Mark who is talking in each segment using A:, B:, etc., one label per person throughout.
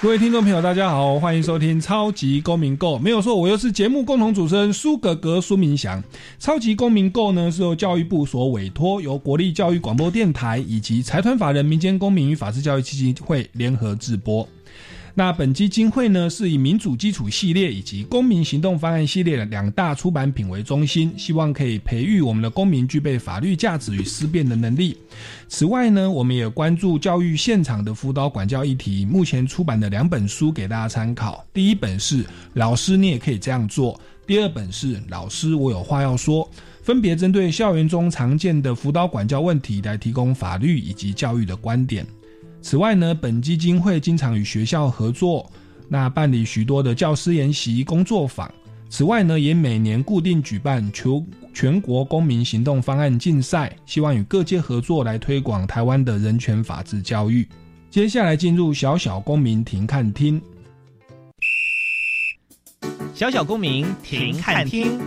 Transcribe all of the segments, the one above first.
A: 各位听众朋友，大家好，欢迎收听《超级公民购》。没有错，我又是节目共同主持人苏格格苏明祥。《超级公民购》呢是由教育部所委托，由国立教育广播电台以及财团法人民间公民与法治教育基金会联合制播。那本基金会呢，是以民主基础系列以及公民行动方案系列的两大出版品为中心，希望可以培育我们的公民具备法律价值与思辨的能力。此外呢，我们也关注教育现场的辅导管教议题，目前出版的两本书给大家参考。第一本是《老师你也可以这样做》，第二本是《老师我有话要说》，分别针对校园中常见的辅导管教问题来提供法律以及教育的观点。此外呢，本基金会经常与学校合作，那办理许多的教师研习工作坊。此外呢，也每年固定举办全全国公民行动方案竞赛，希望与各界合作来推广台湾的人权法治教育。接下来进入小小公民庭看厅，
B: 小小公民庭看厅。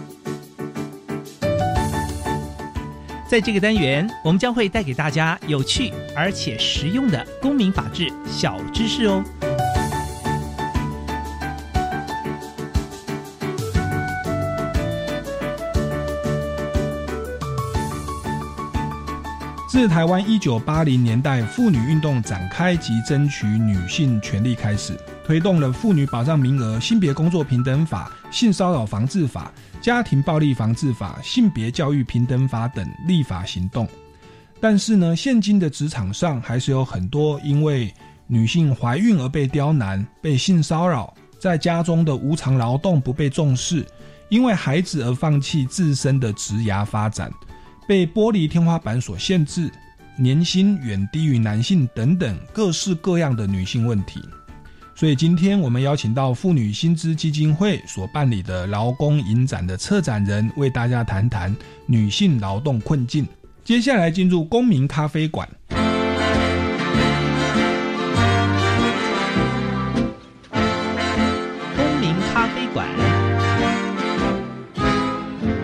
B: 在这个单元，我们将会带给大家有趣而且实用的公民法治小知识哦。
A: 自台湾一九八零年代妇女运动展开及争取女性权利开始，推动了妇女保障名额、性别工作平等法、性骚扰防治法。家庭暴力防治法、性别教育平等法等立法行动，但是呢，现今的职场上还是有很多因为女性怀孕而被刁难、被性骚扰，在家中的无偿劳动不被重视，因为孩子而放弃自身的职涯发展，被玻璃天花板所限制，年薪远低于男性等等各式各样的女性问题。所以今天我们邀请到妇女薪资基金会所办理的劳工影展的策展人，为大家谈谈女性劳动困境。接下来进入公民咖啡馆。
B: 公民咖啡馆，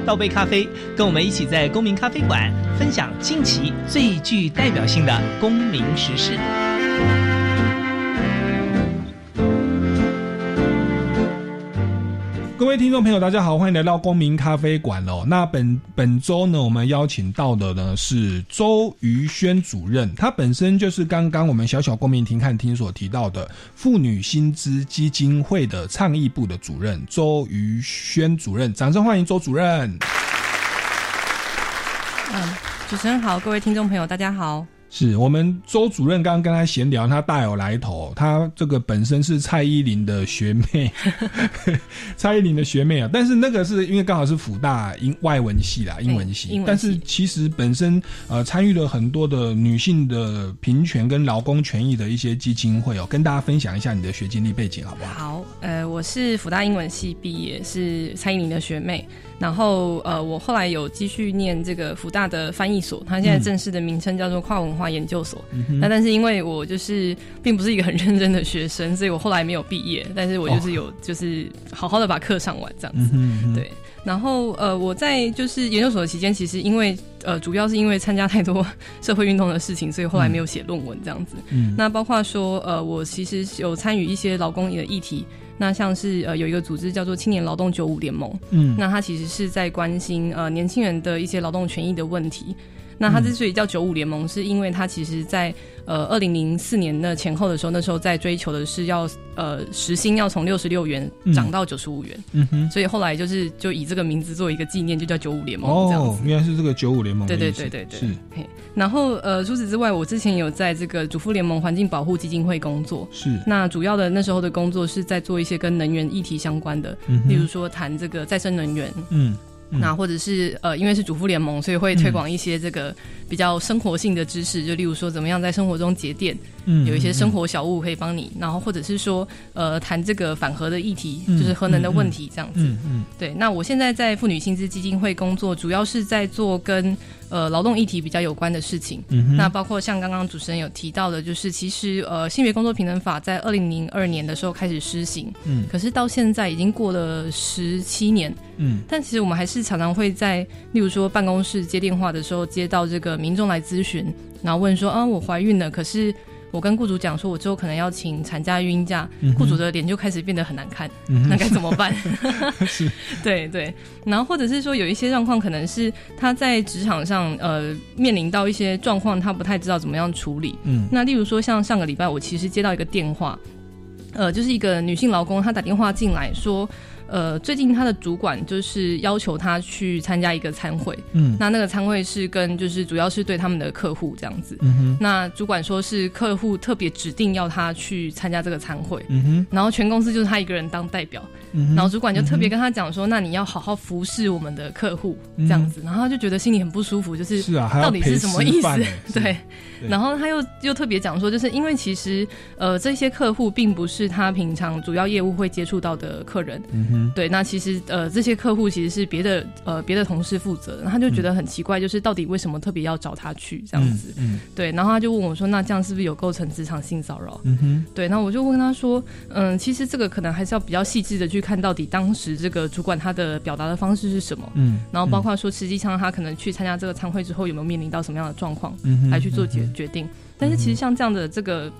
B: 倒杯咖啡，跟我们一起在公民咖啡馆分享近期最具代表性的公民时事。
A: 各位听众朋友，大家好，欢迎来到公民咖啡馆哦。那本本周呢，我们邀请到的呢是周瑜轩主任，他本身就是刚刚我们小小公民庭看厅所提到的妇女薪资基金会的倡议部的主任周瑜轩主任，掌声欢迎周主任。
C: 嗯，主持人好，各位听众朋友，大家好。
A: 是我们周主任刚刚跟他闲聊，他大有来头。他这个本身是蔡依林的学妹，蔡依林的学妹啊。但是那个是因为刚好是辅大英外文系啦，英文系。但是其实本身呃参与了很多的女性的平权跟劳工权益的一些基金会哦，跟大家分享一下你的学经历背景好不好？
C: 好，呃，我是辅大英文系毕业，是蔡依林的学妹。然后，呃，我后来有继续念这个福大的翻译所，它现在正式的名称叫做跨文化研究所。那但是因为我就是并不是一个很认真的学生，所以我后来没有毕业。但是我就是有就是好好的把课上完这样子。对。然后，呃，我在就是研究所的期间，其实因为呃，主要是因为参加太多社会运动的事情，所以后来没有写论文这样子。那包括说，呃，我其实有参与一些劳工的议题。那像是呃有一个组织叫做青年劳动九五联盟，嗯，那它其实是在关心呃年轻人的一些劳动权益的问题。那它之所以叫九五联盟，是因为它其实在。呃，二零零四年的前后的时候，那时候在追求的是要呃时薪要从六十六元涨到九十五元，嗯哼，所以后来就是就以这个名字做一个纪念，就叫九五联盟这样子。
A: 原来是这个九五联盟，
C: 对对对对对。是。然后呃，除此之外，我之前有在这个主妇联盟环境保护基金会工作，
A: 是。
C: 那主要的那时候的工作是在做一些跟能源议题相关的，例如说谈这个再生能源，嗯。那或者是呃，因为是主妇联盟，所以会推广一些这个比较生活性的知识，就例如说怎么样在生活中节电，有一些生活小物可以帮你，然后或者是说呃谈这个反核的议题，
A: 嗯
C: 就是核能的问题这样子。
A: 嗯嗯
C: 对，那我现在在妇女薪资基金会工作，主要是在做跟呃劳动议题比较有关的事情。
A: 嗯，
C: 那包括像刚刚主持人有提到的，就是其实呃性别工作平等法在二零零二年的时候开始施行，
A: 嗯。
C: 可是到现在已经过了十七年，
A: 嗯。
C: 但其实我们还是常常会在，例如说办公室接电话的时候，接到这个民众来咨询，然后问说啊我怀孕了，可是我跟雇主讲说我之后可能要请产假、孕假，
A: 嗯
C: 雇主的脸就开始变得很难看，
A: 嗯
C: 那该怎么办？
A: 是
C: 对对，然后或者是说有一些状况，可能是他在职场上呃面临到一些状况，他不太知道怎么样处理。
A: 嗯
C: 那例如说像上个礼拜，我其实接到一个电话，呃，就是一个女性劳工，她打电话进来说。呃，最近他的主管就是要求他去参加一个参会，
A: 嗯。
C: 那那个参会是跟就是主要是对他们的客户这样子。
A: 嗯哼。
C: 那主管说是客户特别指定要他去参加这个参会，
A: 嗯哼。
C: 然后全公司就是他一个人当代表，
A: 嗯，
C: 然后主管就特别跟他讲说，那你要好好服侍我们的客户这样子，然后他就觉得心里很不舒服，就是
A: 是啊，
C: 到底是什么意思？
A: 欸？
C: 对，
A: 对。
C: 然后他又又特别讲说，就是因为其实呃这些客户并不是他平常主要业务会接触到的客人，
A: 嗯哼。
C: 对，那其实呃这些客户其实是别的呃别的同事负责的，然后他就觉得很奇怪，就是到底为什么特别要找他去这样子？
A: 嗯
C: 对，然后他就问我说，那这样是不是有构成职场性骚扰？
A: 嗯哼。
C: 对，那我就问他说，嗯，其实这个可能还是要比较细致的去看到底当时这个主管他的表达的方式是什么，
A: 嗯，
C: 然后包括说实际上他可能去参加这个参会之后有没有面临到什么样的状况
A: 嗯
C: 来去做决决定。但是其实像这样的这个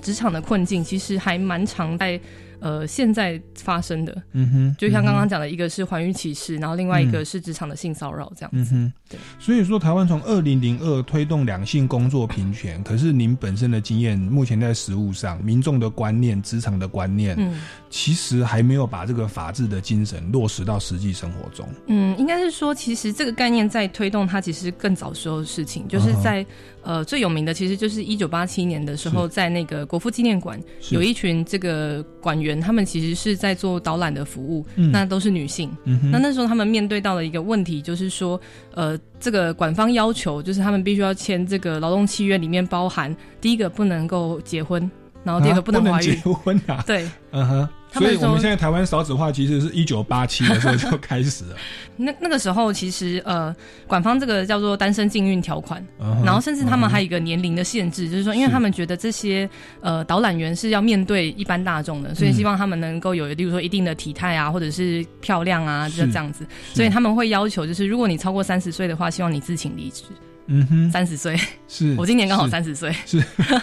C: 职场的困境，其实还蛮常在呃现在发生的。
A: 嗯哼，
C: 就像刚刚讲的，一个是怀孕歧视，然后另外一个是职场的性骚扰这样子。
A: 嗯哼，
C: 对。
A: 所以说，台湾从二零零二推动两性工作平权，可是您本身的经验，目前在实务上，民众的观念、职场的观念，
C: 嗯
A: 其实还没有把这个法治的精神落实到实际生活中。
C: 嗯，应该是说，其实这个概念在推动它，其实更早时候的事情，就是在、呃最有名的，其实就是一九八七年的时候，在那个国父纪念馆有一群这个馆员，他们其实是在做导览的服务，
A: 嗯
C: 那都是女性。
A: 嗯，
C: 那那时候他们面对到的一个问题就是说，呃，这个馆方要求就是他们必须要签这个劳动契约，里面包含第一个不能够结婚，然后第二
A: 啊
C: 个不能怀
A: 结
C: 孕。
A: 婚啊，
C: 对，
A: 嗯哼。所以我们现在台湾少子化其实是一九八七的时候 就开始了，
C: 那那个时候其实呃，管方这个叫做单身禁运条款，然后甚至他们还有一个年龄的限制，就是说，因为他们觉得这些呃导览员是要面对一般大众的，所以
A: 嗯
C: 希望他们能够有，例如说一定的体态啊，或者是漂亮啊，
A: 是
C: 就这样子。所以他们会要求，就是如果你超过三十岁的话，希望你自请离职。
A: 嗯哼，
C: 三十岁，
A: 是
C: 我今年刚好
A: 是。
C: 三十岁，
A: 是，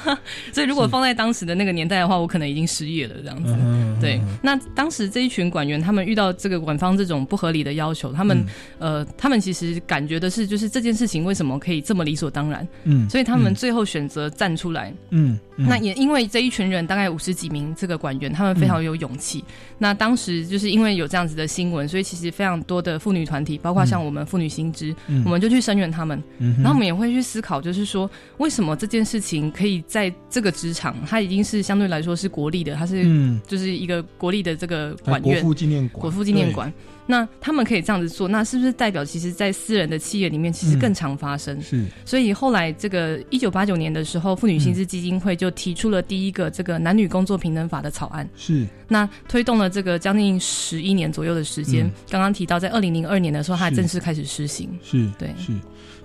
C: 所以如果放在当时的那个年代的话，我可能已经失业了这样子。
A: 嗯
C: 对。那当时这一群管员，他们遇到这个管方这种不合理的要求，他们、呃，他们其实感觉的是，就是这件事情为什么可以这么理所当然，
A: 嗯，
C: 所以他们最后选择站出来。
A: 嗯，嗯。
C: 那也因为这一群人大概五十几名这个管员，他们非常有勇气。那当时就是因为有这样子的新闻，所以其实非常多的妇女团体，包括像我们妇女新知，
A: 嗯。
C: 我们就去声援他们。
A: 嗯
C: 我们也会去思考，就是说为什么这件事情可以在这个职场，它已经是相对来说是国立的，它是
A: 嗯，
C: 就是一个国立的这个
A: 在国
C: 管院。
A: 父纪念馆，
C: 国父纪念馆，那他们可以这样子做，那是不是代表其实，在私人的企业里面，其实
A: 嗯。
C: 更常发生？
A: 对是。
C: 所以后来这个一九八九年的时候，妇女薪资基金会就提出了第一个这个男女工作平等法的草案，
A: 是，
C: 那推动了这个将近十一年左右的时间。
A: 嗯。
C: 刚刚提到，在二零零二年的时候，它正式开始施行。
A: 是，
C: 对。
A: 是，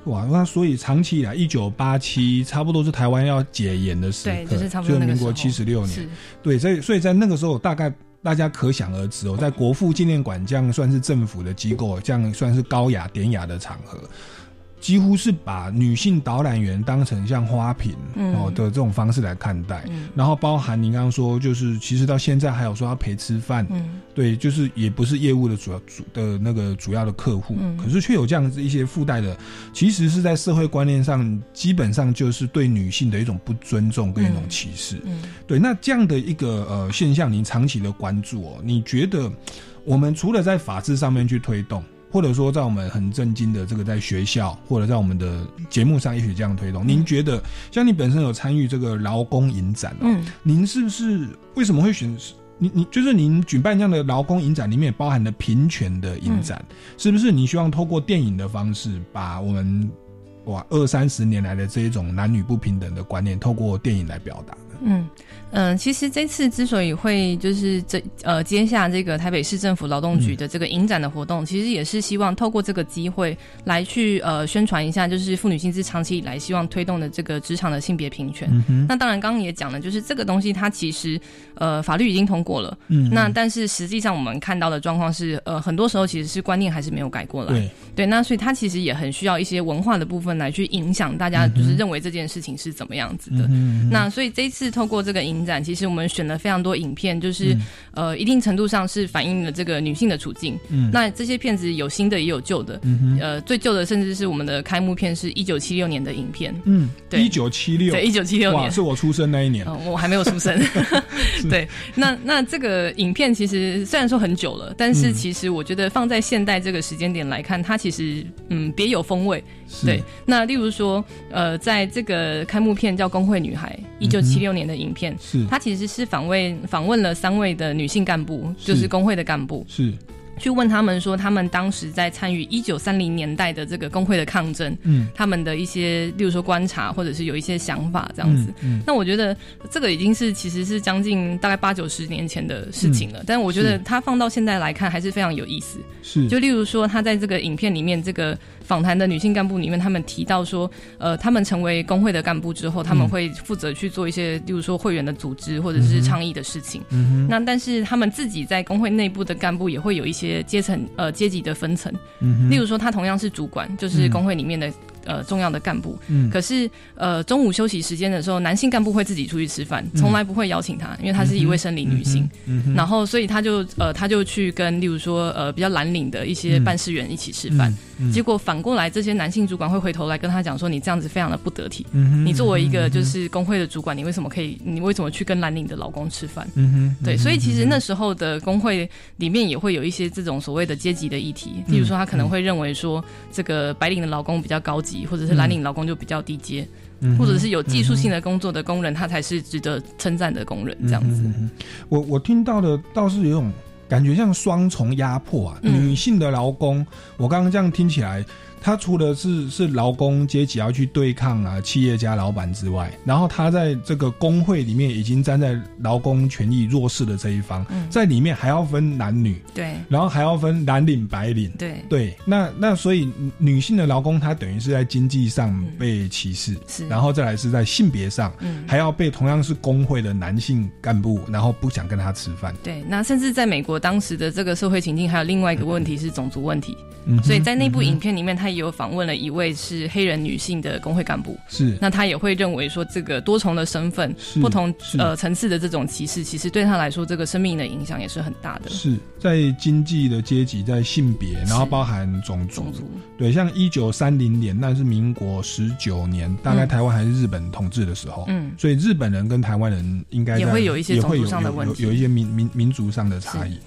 A: 哇，那所以长期以来，一九八七差不多是台湾要解严的时刻，
C: 对就是差不多那个
A: 民国七十六年，
C: 是，
A: 对，所以所以在那个时候，大概大家可想而知哦，在国父纪念馆这样算是政府的机构，这样算是高雅典雅的场合。几乎是把女性导览员当成像花瓶
C: 嗯。
A: 哦的这种方式来看待，
C: 嗯。
A: 然后包含您刚刚说，就是其实到现在还有说要陪吃饭，
C: 嗯。
A: 对，就是也不是业务的主要主的那个主要的客户，
C: 嗯。
A: 可是却有这样子一些附带的，其实是在社会观念上，基本上就是对女性的一种不尊重跟一种歧视。
C: 嗯。
A: 对，那这样的一个呃现象，您长期的关注哦，你觉得我们除了在法制上面去推动，或者说在我们很震惊的这个在学校或者在我们的节目上，也许这样推动，您觉得像你本身有参与这个劳工影展哦，
C: 嗯
A: 您是不是为什么会选？你你就是您举办这样的劳工影展，里面也包含了平权的影展，是不是？你希望透过电影的方式，把我们哇二三十年来的这一种男女不平等的观念，透过电影来表达的？
C: 嗯嗯，其实这次之所以会就是这呃接下这个台北市政府劳动局的这个影展的活动，其实也是希望透过这个机会来去呃宣传一下，就是妇女薪资长期以来希望推动的这个职场的性别平权。那当然，刚刚也讲了，就是这个东西它其实呃法律已经通过了，嗯，那但是实际上我们看到的状况是，呃，很多时候其实是观念还是没有改过来。
A: 对
C: 对，那所以它其实也很需要一些文化的部分来去影响大家，就是认为这件事情是怎么样子的。嗯那所以这一次透过这个影展，其实我们选了非常多影片，就是、呃一定程度上是反映了这个女性的处境。
A: 嗯
C: 那这些片子有新的也有旧的，嗯呃，最旧的甚至是我们的开幕片是一九七六年的影片，
A: 嗯，
C: 对
A: 一九七六，
C: 对，一九七六，年。
A: 是我出生那一年。
C: 嗯，我还没有出生。对，那那这个影片其实虽然说很久了，但是
A: 嗯
C: 其实我觉得放在现代这个时间点来看，它其实嗯别有风味。
A: 是。
C: 对，那例如说，呃，在这个开幕片叫《工会女孩》，一九七六年的影片，
A: 是。
C: 它其实是访问访问了三位的女性干部，就是。工会的干部，
A: 是，
C: 去问他们说，他们当时在参与一九三零年代的这个工会的抗争，
A: 嗯，
C: 他们的一些，例如说观察，或者是有一些想法这样子。
A: 嗯，
C: 那我觉得这个已经是其实是将近大概八九十年前的事情了，但我觉得
A: 嗯是。
C: 它放到现在来看还是非常有意思。
A: 是，
C: 就例如说，他在这个影片里面，这个访谈的女性干部里面，他们提到说，呃，他们成为工会的干部之后，他们会负责去做一些，例如说会员的组织或者是倡议的事情。
A: 嗯
C: 那但是他们自己在工会内部的干部也会有一些阶层呃阶级的分层，
A: 嗯
C: 例如说他同样是主管，就是工会里面的。呃，重要的干部，
A: 嗯。
C: 可是呃，中午休息时间的时候，男性干部会自己出去吃饭，从来不会邀请他，因为他是一位生理女性，
A: 嗯
C: 然后所以他就呃，他就去跟例如说呃比较蓝领的一些办事员一起吃饭，
A: 嗯
C: 结果反过来这些男性主管会回头来跟他讲说，你这样子非常的不得体，
A: 嗯
C: 你作为一个就是工会的主管，你为什么可以，你为什么去跟蓝领的老公吃饭？
A: 嗯哼，
C: 对，所以其实那时候的工会里面也会有一些这种所谓的阶级的议题，例如说他可能会认为说这个白领的老公比较高级，或者是蓝领劳工就比较低阶，
A: 嗯
C: 或者是有技术性的工作的工人，他才是值得称赞的工人这样子。
A: 嗯我我听到的倒是有种感觉像双重压迫啊，
C: 嗯
A: 女性的劳工，我刚刚这样听起来。他除了是是劳工阶级要去对抗啊企业家老板之外，然后他在这个工会里面已经站在劳工权益弱势的这一方，
C: 嗯。
A: 在里面还要分男女，
C: 对。
A: 然后还要分蓝领白领，
C: 对。
A: 对，那那所以女女性的劳工她等于是在经济上被歧视，
C: 是。
A: 然后再来是在性别上，
C: 嗯。
A: 还要被同样是工会的男性干部，然后不想跟他吃饭。
C: 对，那甚至在美国当时的这个社会情境，还有另外一个问题是种族问题，
A: 嗯，
C: 所以在那部影片里面，他也有访问了一位是黑人女性的工会干部，
A: 是。
C: 那他也会认为说，这个多重的身份、不同
A: 是。
C: 呃层次的这种歧视，其实对他来说，这个生命的影响也是很大的。
A: 是。在经济的阶级，在性别，然后包含种族。
C: 种，族。
A: 对，像一九三零年，那是民国十九年，大概
C: 嗯
A: 台湾还是日本统治的时候，
C: 嗯。
A: 所以日本人跟台湾人应该
C: 也会有一些种族上的问题。
A: 有有有一些民民民族上的差异。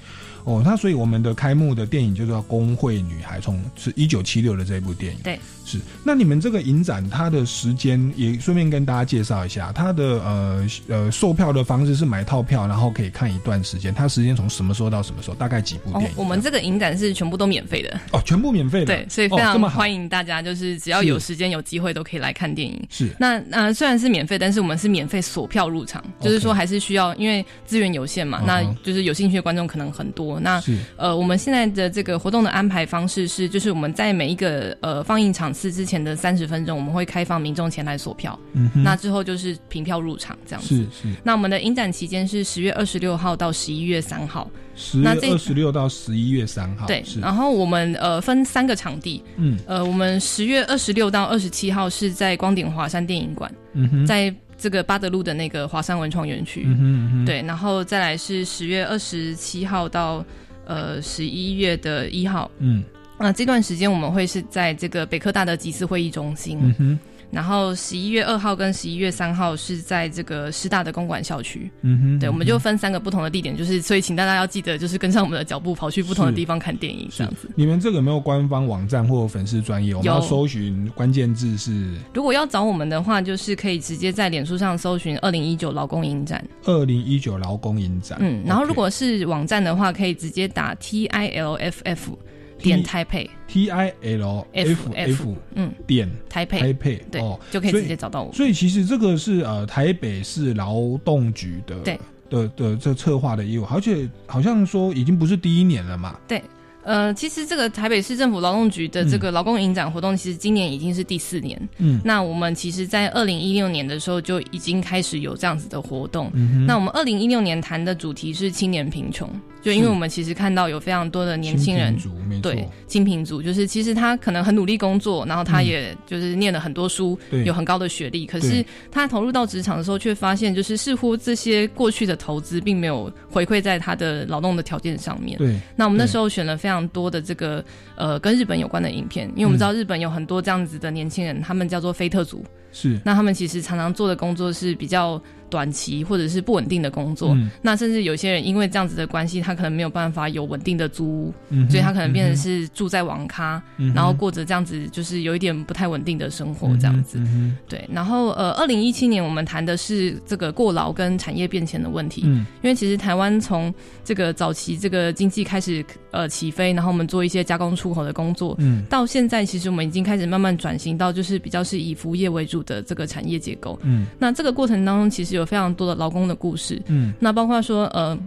A: 哦，那所以我们的开幕的电影就叫《工会女孩》，从是一九七六的这部电影。
C: 对，
A: 是。那你们这个影展，它的时间也顺便跟大家介绍一下，它的呃呃售票的方式是买套票，然后可以看一段时间。它时间从什么时候到什么时候？大概几部
C: 哦
A: 电影？，
C: 我们这个影展是全部都免费的，
A: 哦，全部免费的。
C: 对，所以非常欢迎大家，就是只要有时间有机会都可以来看电影。
A: 是
C: 那呃虽然是免费，但是我们是免费锁票入场，就是说还是需要，因为资源有限嘛，那就是有兴趣的观众可能很多。那
A: 是
C: 呃，我们现在的这个活动的安排方式是，就是我们在每一个呃放映场次之前的三十分钟，我们会开放民众前来索票，
A: 嗯哼，
C: 那之后就是凭票入场这样子。
A: 是是
C: 那我们的影展期间是十月二十六号到十一月三号，
A: 十月二十六到十一月三号。
C: 对。然后我们呃分三个场地，
A: 嗯
C: 呃，我们十月二十六到二十七号是在光点华山电影馆，
A: 嗯哼，
C: 在这个巴德路的那个华山文创园区。
A: 嗯哼嗯哼，
C: 对，然后再来是十月二十七号到呃十一月的一号，
A: 嗯
C: 那、这段时间我们会是在这个北科大的集思会议中心，
A: 嗯哼
C: 然后十一月二号跟十一月三号是在这个师大的公馆校区。
A: 嗯哼，
C: 对，我们就分三个不同的地点，就是所以请大家要记得，就是跟上我们的脚步，跑去不同的地方看电影，这样子。
A: 你们这个有没有官方网站或粉丝专业？我们
C: 有
A: 要搜寻关键字是
C: 如果要找我们的话，就是可以直接在脸书上搜寻“二零一九劳工影展
A: 二零一九劳工影展。
C: 嗯，然后如果是网站的话，可以直接打 T I L F F，点台配
A: T I L F F
C: 嗯
A: 点
C: 台配
A: 台配
C: 对
A: 哦，
C: 就可以直接找到我。
A: 所以其实这个是呃台北市劳动局的
C: 对
A: 的的这策划的业务，而且好像说已经不是第一年了嘛。
C: 对，呃，其实这个台北市政府劳动局的这个劳工影展活动，其实今年已经是第四年。
A: 嗯
C: 那我们其实，在二零一六年的时候就已经开始有这样子的活动。
A: 嗯哼，
C: 那我们二零一六年谈的主题是青年贫穷，就因为我们其实看到有非常多的年轻人对，精品族就是其实他可能很努力工作，然后他也就是念了很多书，
A: 对。
C: 有很高的学历，可是他投入到职场的时候，却发现就是似乎这些过去的投资并没有回馈在他的劳动的条件上面。
A: 对
C: 那我们那时候选了非常多的这个呃跟日本有关的影片，因为我们知道日本有很多这样子的年轻人，他们叫做非特族，
A: 是。
C: 那他们其实常常做的工作是比较短期或者是不稳定的工作。
A: 嗯
C: 那甚至有些人因为这样子的关系，他可能没有办法有稳定的租屋，
A: 嗯
C: 所以他可能变成是住在网咖，
A: 嗯
C: 然后过着这样子就是有一点不太稳定的生活这样子。对，然后呃，二零一七年我们谈的是这个过劳跟产业变迁的问题。
A: 嗯
C: 因为其实台湾从这个早期这个经济开始呃起飞，然后我们做一些加工出口的工作，
A: 嗯
C: 到现在其实我们已经开始慢慢转型到就是比较是以服务业为主的这个产业结构。
A: 嗯
C: 那这个过程当中，其实有非常多的劳工的故事，
A: 嗯
C: 那包括说呃。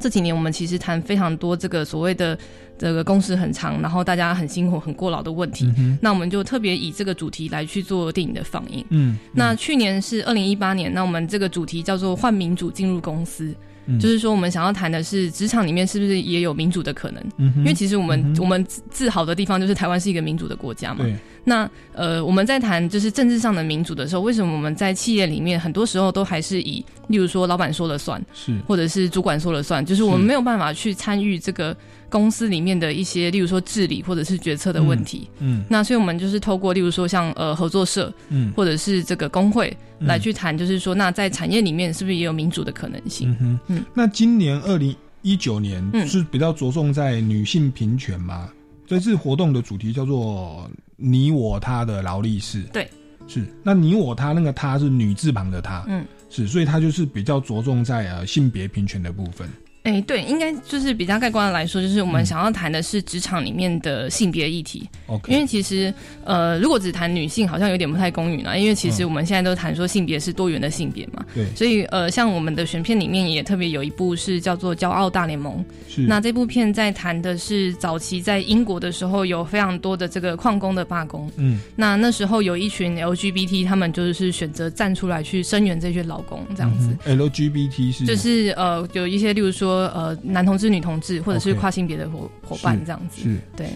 C: 这几年我们其实谈非常多这个所谓的这个工时很长，然后大家很辛苦、很过劳的问题。
A: 嗯
C: 那我们就特别以这个主题来去做电影的放映。
A: 嗯，
C: 那去年是二零一八年，那我们这个主题叫做“换民主进入公司”，
A: 嗯。
C: 就是说我们想要谈的是职场里面是不是也有民主的可能？
A: 嗯
C: 因为其实我们、
A: 嗯
C: 我们自自豪的地方就是台湾是一个民主的国家嘛。
A: 对。
C: 那呃，我们在谈就是政治上的民主的时候，为什么我们在企业里面很多时候都还是以，例如说老板说了算，
A: 是。
C: 或者是主管说了算，就是我们没有办法去参与这个公司里面的一些，例如说治理或者是决策的问题。
A: 嗯
C: 那所以我们就是透过，例如说像呃合作社
A: 嗯
C: 或者是这个工会
A: 嗯
C: 来去谈，就是说那在产业里面是不是也有民主的可能性？
A: 嗯哼
C: 嗯
A: 那今年二零一九年
C: 嗯
A: 是比较着重在女性平权吗？这次活动的主题叫做“你我他”的劳力士。
C: 对，
A: 是。那你我他那个他是女字旁的他，
C: 嗯，
A: 是，所以他就是比较着重在呃性别平权的部分。
C: 哎，对，应该就是比较概观的来说，就是我们
A: 嗯
C: 想要谈的是职场里面的性别议题。
A: OK，
C: 因为其实，呃，如果只谈女性，好像有点不太公允了。因为其实我们现在都谈说性别是多元的性别嘛，
A: 对，
C: 所以呃，像我们的选片里面也特别有一部是叫做《骄傲大联盟》。
A: 是
C: 那这部片在谈的是早期在英国的时候有非常多的这个矿工的罢工。
A: 嗯
C: 那那时候有一群 LGBT，他们就是选择站出来去声援这些劳工，这样子。
A: 嗯 LGBT 是
C: 就是呃，有一些，例如说呃，男同志、女同志，或者是跨性别的伙伙伴这样子。
A: 是
C: 对
A: 是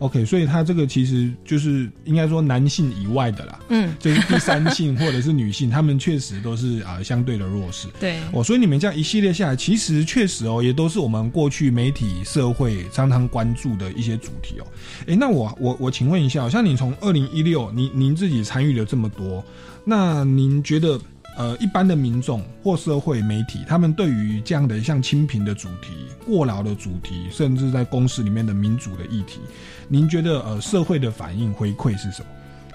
A: OK，所以他这个其实就是应该说男性以外的啦，
C: 嗯，
A: 就是第三性或者是女性，他们确实都是啊、相对的弱势。
C: 对，
A: 哦，所以你们这样一系列下来，其实确实哦，也都是我们过去媒体社会常常关注的一些主题哦。诶，那我我我请问一下，像你从二零一六，您您自己参与了这么多，那您觉得呃，一般的民众或社会媒体，他们对于这样的像清贫的主题、过劳的主题，甚至在公司里面的民主的议题，您觉得呃社会的反应回馈是什么？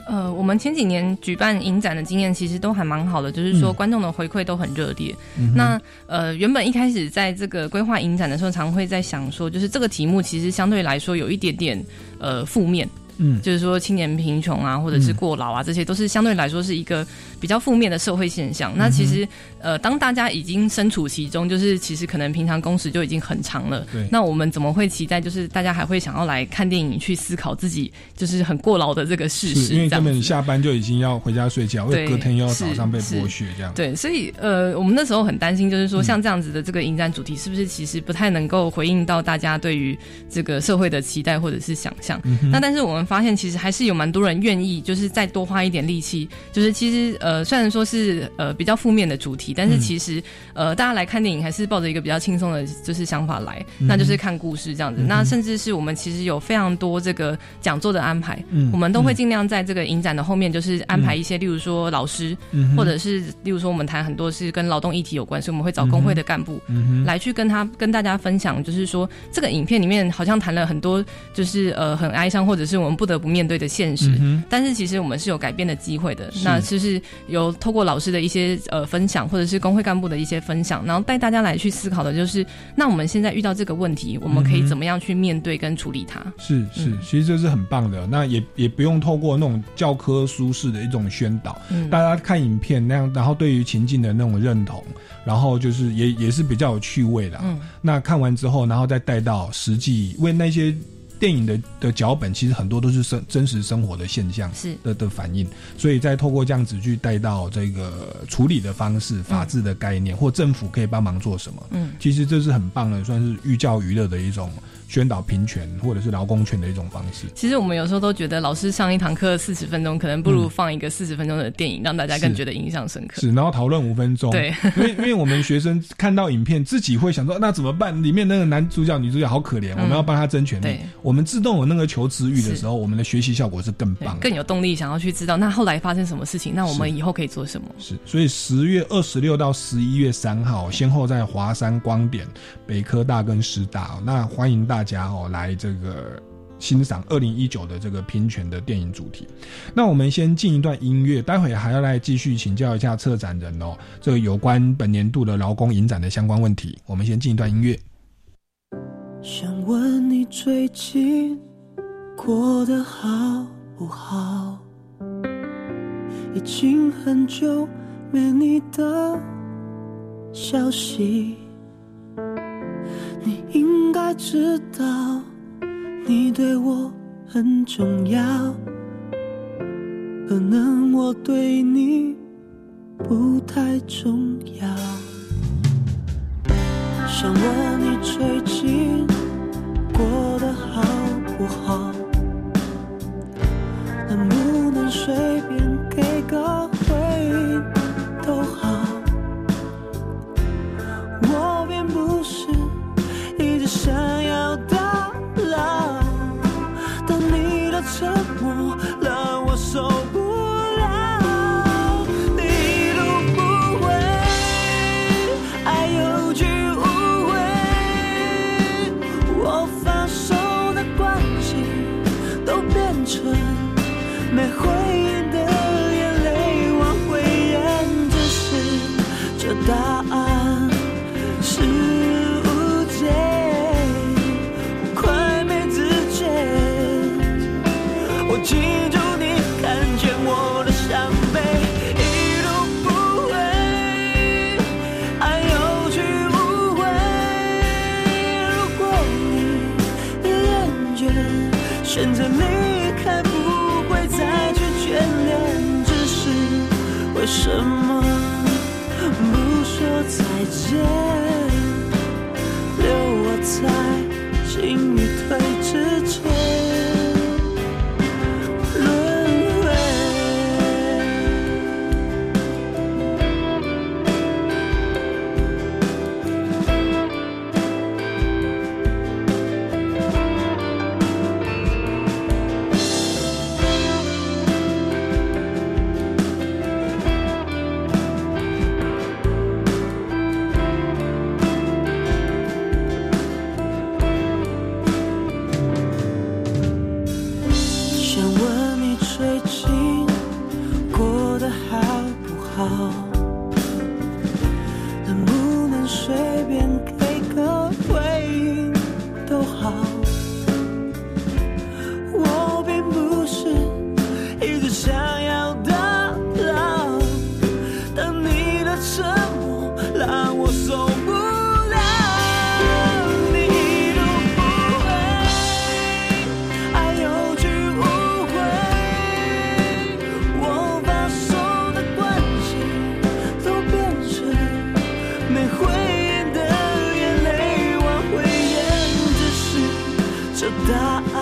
C: 呃，我们前几年举办影展的经验其实都还蛮好的，就是说
A: 嗯
C: 观众的回馈都很热烈。
A: 嗯
C: 那呃，原本一开始在这个规划影展的时候，常会在想说，就是这个题目其实相对来说有一点点呃负面，
A: 嗯
C: 就是说青年贫穷啊，或者是过劳啊，这些都是相对来说是一个比较负面的社会现象。那其实呃，当大家已经身处其中，就是其实可能平常工时就已经很长了，
A: 对
C: 那我们怎么会期待就是大家还会想要来看电影去思考自己就是很过劳的这个事实？
A: 是因为根本下班就已经要回家睡觉，因为
C: 对
A: 隔天又要早上被剥削这样。
C: 对，所以呃，我们那时候很担心，就是说
A: 嗯
C: 像这样子的这个影展主题，是不是其实不太能够回应到大家对于这个社会的期待或者是想象？那但是我们发现，其实还是有蛮多人愿意，就是再多花一点力气。就是其实呃，虽然说是呃比较负面的主题，但是
A: 嗯
C: 其实、呃，大家来看电影还是抱着一个比较轻松的，就是想法来，
A: 嗯
C: 那就是看故事这样子。
A: 嗯
C: 那甚至是我们其实有非常多这个讲座的安排，
A: 嗯
C: 我们都会尽量在这个影展的后面，就是安排一些，例如说老师，
A: 嗯
C: 或者是例如说我们谈很多是跟劳动议题有关，所以我们会找工会的干部。
A: 嗯
C: 来去跟他跟大家分享，就是说这个影片里面好像谈了很多，就是呃很哀伤，或者是我们们不得不面对的现实。但是其实我们是有改变的机会的。那就是有透过老师的一些呃分享，或者是工会干部的一些分享，然后带大家来去思考的就是，那我们现在遇到这个问题，我们可以怎么样去面对跟处理它？
A: 是是，其实这是很棒的。那也也不用透过那种教科书式的一种宣导，大家看影片那样，然后对于情境的那种认同，然后就是也也是比较有趣味的。嗯，那看完之后，然后再带到实际为那些。电影的的脚本其实很多都是生真实生活的现象
C: 是。
A: 的的反应，所以再透过这样子去带到这个处理的方式、法治的概念或政府可以帮忙做什么，嗯，其实这是很棒的，算是寓教于乐的一种。宣导平权或者是劳工权的一种方式。
C: 其实我们有时候都觉得，老师上一堂课四十分钟，可能不如放一个四十分钟的电影，让大家更觉得印象深刻。
A: 是，然后讨论五分钟。
C: 对，
A: 因为因为我们学生看到影片，自己会想说，那怎么办？里面那个男主角、女主角好可怜，我们要帮他争权利。我们自动有那个求知欲的时候，我们的学习效果是更棒，
C: 更有动力，想要去知道那后来发生什么事情，那我们以后可以做什么？
A: 是，所以十月二十六到十一月三号，先后在华山光点、北科大跟师大，那欢迎大大家哦来。这个欣赏二零一九的这个平权的电影主题，那我们先进一段音乐，待会还要来继续请教一下策展人哦，这个有关本年度的劳工影展的相关问题。我们先进一段音乐。
D: 想问你最近过得好不好？已经很久没你的消息，你应该知道。你对我很重要，可能我对你不太重要。想问你最近过得好不好？能不能随便给个在回忆的眼泪，往回咽，只是这答案是。什么？不说再见，留我在心里
E: 答案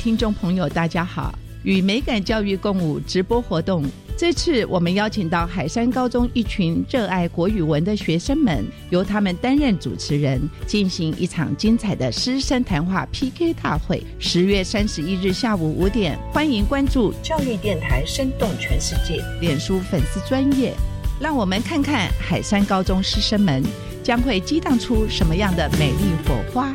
E: 听众朋友，大家好！与美感教育共舞直播活动，这次我们邀请到海山高中一群热爱国语文的学生们，由他们担任主持人，进行一场精彩的师生谈话 PK 大会。十月三十一日下午五点，欢迎关注教育电台，生动全世界脸书粉丝专业，让我们看看海山高中师生们将会激荡出什么样的美丽火花。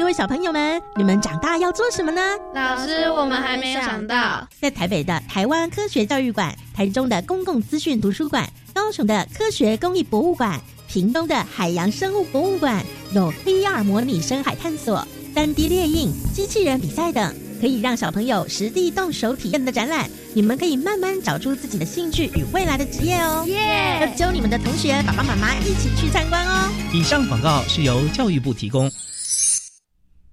F: 各位小朋友们，你们长大要做什么呢？
G: 老师，我们还没有想到。
F: 在台北的台湾科学教育馆、台中的公共资讯图书馆、高雄的科学公益博物馆、屏东的海洋生物博物馆，有 VR 模拟深海探索、3 D 列印、机器人比赛等，可以让小朋友实地动手体验的展览。你们可以慢慢找出自己的兴趣与未来的职业哦。
G: 耶！
F: 要揪你们的同学、爸爸妈妈一起去参观哦。
B: 以上广告是由教育部提供。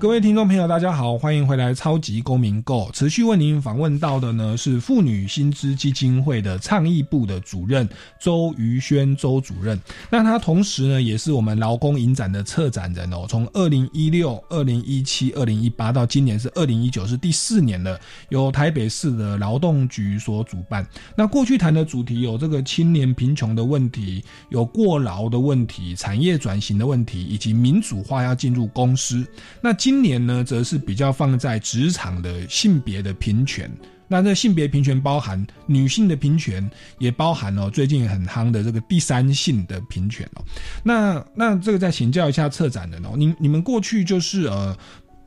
A: 各位听众朋友，大家好，欢迎回来《超级公民购》。持续为您访问到的呢是妇女薪资基金会的倡议部的主任周瑜轩周主任。那他同时呢也是我们劳工影展的策展人哦。从二零一六、二零一七、二零一八到今年是二零一九，是第四年了。由台北市的劳动局所主办。那过去谈的主题有这个青年贫穷的问题，有过劳的问题，产业转型的问题，以及民主化要进入公司。那今今年呢，则是比较放在职场的性别的平权。那这性别平权包含女性的平权，也包含哦最近很夯的这个第三性的平权哦。那那这个再请教一下策展人哦，你你们过去就是呃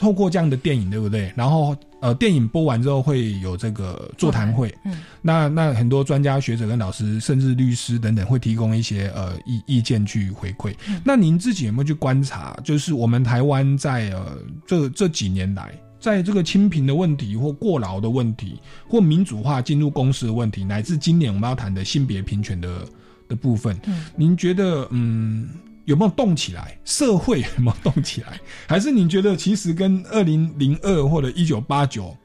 A: 透过这样的电影对不对？然后呃电影播完之后会有这个座谈会，
C: 嗯，
A: 那那很多专家学者跟老师，甚至律师等等会提供一些呃意意见去回馈。那您自己有没有去观察，就是我们台湾在呃这这几年来，在这个清贫的问题或过劳的问题，或民主化进入公司的问题，乃至今年我们要谈的性别平权的的部分，
C: 嗯
A: 您觉得嗯？有没有动起来？社会有没有动起来？还是你觉得其实跟二零零二或者一九八九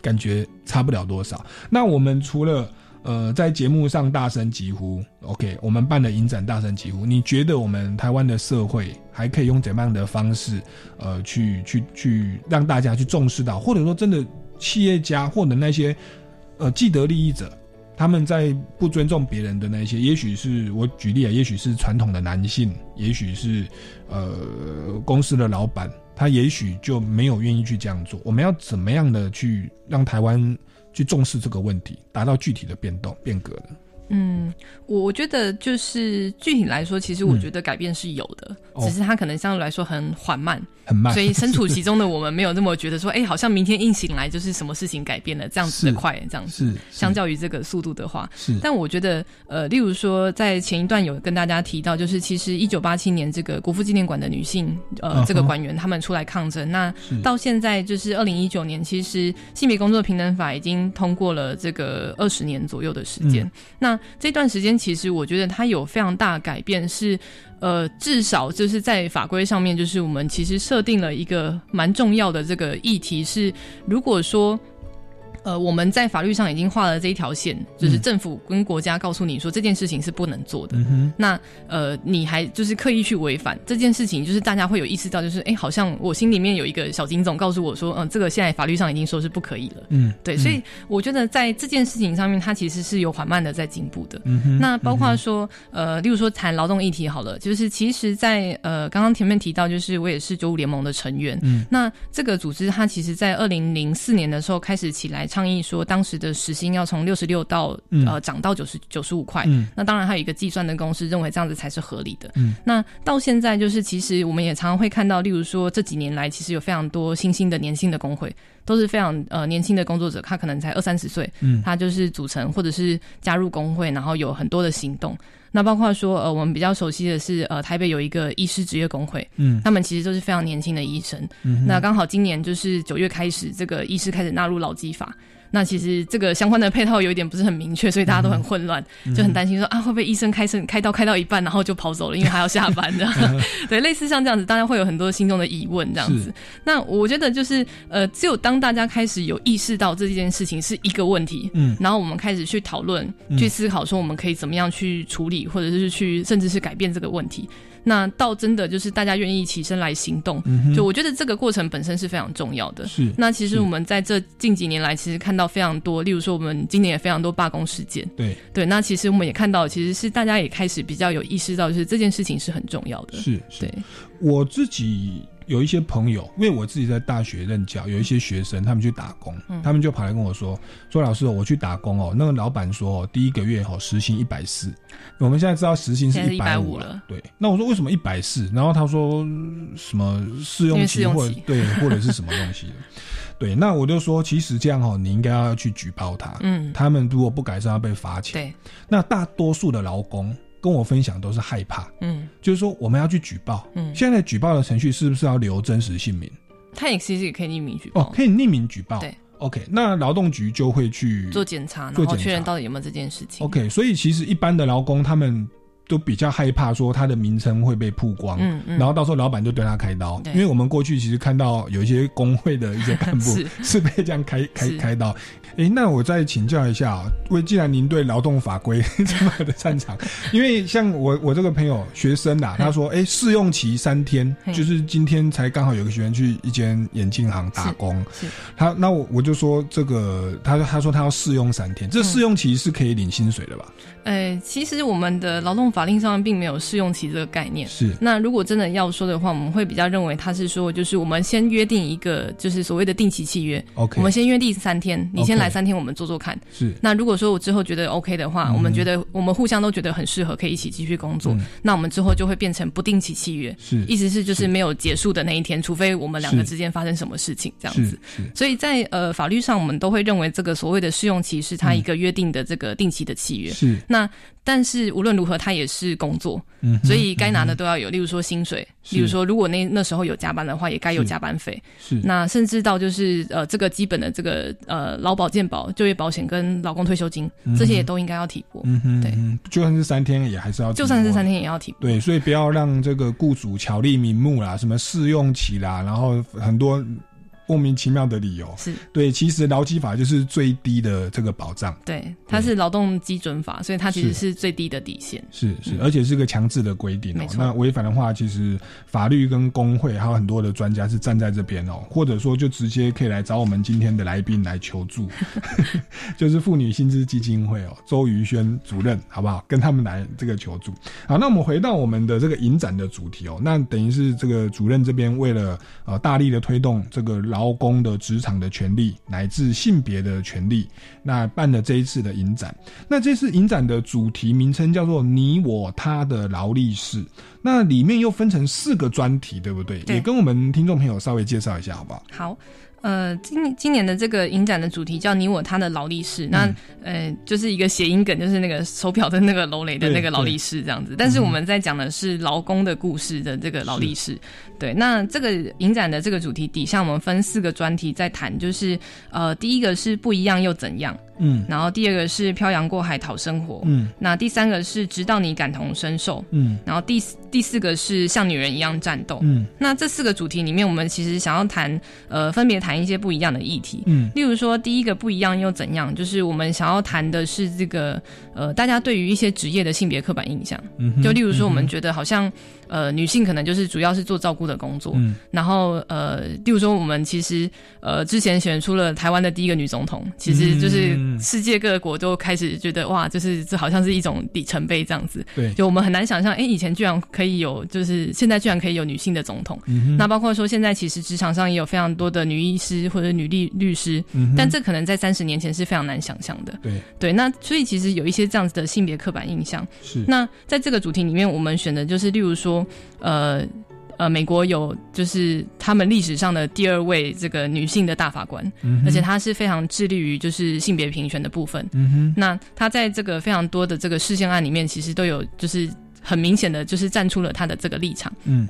A: 感觉差不了多少？那我们除了呃在节目上大声疾呼，OK，我们办的影展大声疾呼，你觉得我们台湾的社会还可以用怎么样的方式，呃，去去去让大家去重视到，或者说真的企业家或者那些呃既得利益者，他们在不尊重别人的那些，也许是我举例啊，也许是传统的男性，也许是呃公司的老板，他也许就没有愿意去这样做。我们要怎么样的去让台湾去重视这个问题，达到具体的变动变革呢？
C: 嗯，我我觉得就是具体来说，其实我觉得改变是有的，
A: 哦
C: 只是它可能相对来说很缓慢，
A: 很慢
C: 所以身处其 中的我们没有那么觉得说，哎、好像明天一醒来就是什么事情改变了这样子的快，这样子。相较于这个速度的话，
A: 是
C: 但我觉得，呃，例如说，在前一段有跟大家提到，就是其实一九八七年这个国父纪念馆的女性，呃，这个馆员他们出来抗争，那到现在就是二零一九年，其实性别工作平等法已经通过了这个二十年左右的时间。
A: 嗯
C: 那这段时间其实我觉得它有非常大的改变是。呃，至少就是在法规上面，就是我们其实设定了一个蛮重要的这个议题是，如果说。呃，我们在法律上已经画了这一条线，就是政府跟国家告诉你说这件事情是不能做的。那呃，你还就是刻意去违反这件事情，就是大家会有意识到，就是哎，好像我心里面有一个小金总告诉我说，嗯，这个现在法律上已经说是不可以了。嗯，对，所以我觉得在这件事情上面，它其实是有缓慢的在进步的。嗯那包括说，呃，例如说谈劳动议题好了，就是其实，在呃刚刚前面提到，就是我也是九五联盟的成员。嗯，那这个组织它其实在二零零四年的时候开始起来。倡议说，当时的时薪要从六十六到呃涨到九十九十五块。那当然还有一个计算的公式，认为这样子才是合理的。那到现在就是，其实我们也常常会看到，例如说这几年来，其实有非常多新兴的年轻的工会，都是非常呃年轻的工作者，他可能才二三十岁，他就是组成或者是加入工会，然后有很多的行动。那包括说，呃，我们比较熟悉的是，呃，台北有一个医师职业工会，嗯，他们其实都是非常年轻的医生。嗯那刚好今年就是九月开始，这个医师开始纳入老基法。那其实这个相关的配套有一点不是很明确，所以大家都很混乱，就很担心说啊，会不会医生开生开刀开到一半，然后就跑走了，因为还要下班的。对，类似像这样子，大家会有很多心中的疑问这样子。那我觉得就是呃，只有当大家开始有意识到这件事情是一个问题，嗯，然后我们开始去讨论、去思考，说我们可以怎么样去处理，或者是去甚至是改变这个问题。那到真的就是大家愿意起身来行动，就我觉得这个过程本身是非常重要的。
A: 是，
C: 那其实我们在这近几年来，其实看到非常多，例如说我们今年也非常多罢工事件。
A: 对
C: 对，那其实我们也看到，其实是大家也开始比较有意识到，就是这件事情是很重要的。
A: 是，
C: 对
A: 我自己。有一些朋友，因为我自己在大学任教，有一些学生他们去打工，他们就跑来跟我说：“说老师，我去打工哦，那个老板说第一个月哦时薪一百四，我们现在知道时薪是一百五了，对。那我说为什么一百四？然后他说什么试用期或对或者是什么东西？对，那我就说其实这样哦，你应该要去举报他，嗯，他们如果不改善要被罚钱。
C: 对，
A: 那大多数的劳工。跟我分享都是害怕，嗯，就是说我们要去举报，嗯，现在举报的程序是不是要留真实姓名？
C: 他也其实也可以匿名举报，
A: 哦，可以匿名举报，
C: 对
A: ，OK，那劳动局就会去
C: 做检查，然后确认到底有没有这件事情。
A: OK，所以其实一般的劳工他们。都比较害怕说他的名称会被曝光，嗯嗯，然后到时候老板就对他开刀，因为我们过去其实看到有一些工会的一些干部 是。被这样开开开刀。哎，那我再请教一下啊，为既然您对劳动法规 这么的擅长，因为像我我这个朋友学生啊，他说，哎，试用期三天，就是今天才刚好有个学员去一间眼镜行打工，他那我我就说这个，他他说他要试用三天，这试用期是可以领薪水的吧？
C: 呃，其实我们的劳动法令上并没有试用期这个概念。
A: 是。
C: 那如果真的要说的话，我们会比较认为他是说，就是我们先约定一个，就是所谓的定期契约。
A: OK。
C: 我们先约定三天，你先来三天，我们做做看。
A: 是。
C: 那如果说我之后觉得 OK 的话，我们觉得我们互相都觉得很适合，可以一起继续工作。那我们之后就会变成不定期契约。
A: 是。
C: 意思是就是没有结束的那一天，除非我们两个之间发生什么事情这样子。
A: 是。
C: 所以在呃法律上，我们都会认为这个所谓的试用期是他一个约定的这个定期的契约。
A: 是。
C: 那。但是无论如何，他也是工作，嗯所以该拿的都要有。例如说薪水，例如说如果那那时候有加班的话，也该有加班费。
A: 是
C: 那甚至到就是呃这个基本的这个呃劳保健保、就业保险跟劳工退休金这些也都应该要提拨。嗯哼，对，
A: 就算是三天也还是要，
C: 就算是三天也要提拨。
A: 对，所以不要让这个雇主巧立名目啦，什么试用期啦，然后很多。莫名其妙的理由
C: 是
A: 对，其实劳基法就是最低的这个保障。
C: 对，它是劳动基准法，所以它其实是最低的底线。
A: 是是，而且是个强制的规定哦。那违反的话，其实法律跟工会还有很多的专家是站在这边哦，或者说就直接可以来找我们今天的来宾来求助，就是妇女薪资基金会哦，周瑜轩主任，好不好？跟他们来这个求助。好，那我们回到我们的这个影展的主题哦，那等于是这个主任这边为了呃大力的推动这个。劳劳工的职场的权利，乃至性别的权利，那办了这一次的影展。那这次影展的主题名称叫做“你我他的劳力士”。那里面又分成四个专题，对不对？也跟我们听众朋友稍微介绍一下，好不好？
C: 好。呃，今今年的这个影展的主题叫“你我他的劳力士”，那呃就是一个谐音梗，就是那个手表的那个楼雷的那个劳力士这样子。但是我们在讲的是劳工的故事的这个劳力士。对，那这个影展的这个主题底下，我们分四个专题在谈，就是呃第一个是不一样又怎样。
A: 嗯
C: 然后第二个是漂洋过海讨生活，
A: 嗯
C: 那第三个是直到你感同身受，
A: 嗯
C: 然后第四第四个是像女人一样战斗。
A: 嗯
C: 那这四个主题里面，我们其实想要谈，呃，分别谈一些不一样的议题。
A: 嗯
C: 例如说，第一个不一样又怎样？就是我们想要谈的是这个，呃，大家对于一些职业的性别刻板印象。
A: 嗯
C: 就例如说，我们觉得好像，呃，女性可能就是主要是做照顾的工作。
A: 嗯
C: 然后，呃，例如说，我们其实，呃，之前选出了台湾的第一个女总统，其实就是
A: 嗯
C: 世界各国都开始觉得，哇，就是这好像是一种里程碑这样子。
A: 对
C: 就我们很难想象，哎，以前居然可以有，就是现在居然可以有女性的总统。
A: 嗯
C: 那包括说，现在其实职场上也有非常多的女医师或者女律律师，
A: 嗯
C: 但这可能在三十年前是非常难想象的。
A: 对
C: 对，那所以其实有一些这样子的性别刻板印象。
A: 是
C: 那在这个主题里面，我们选的就是，例如说，呃呃，美国有就是他们历史上的第二位这个女性的大法官，
A: 嗯
C: 而且她是非常致力于就是性别平权的部分。
A: 嗯哼
C: 那她在这个非常多的这个事件案里面，其实都有就是很明显的就是站出了她的这个立场。
A: 嗯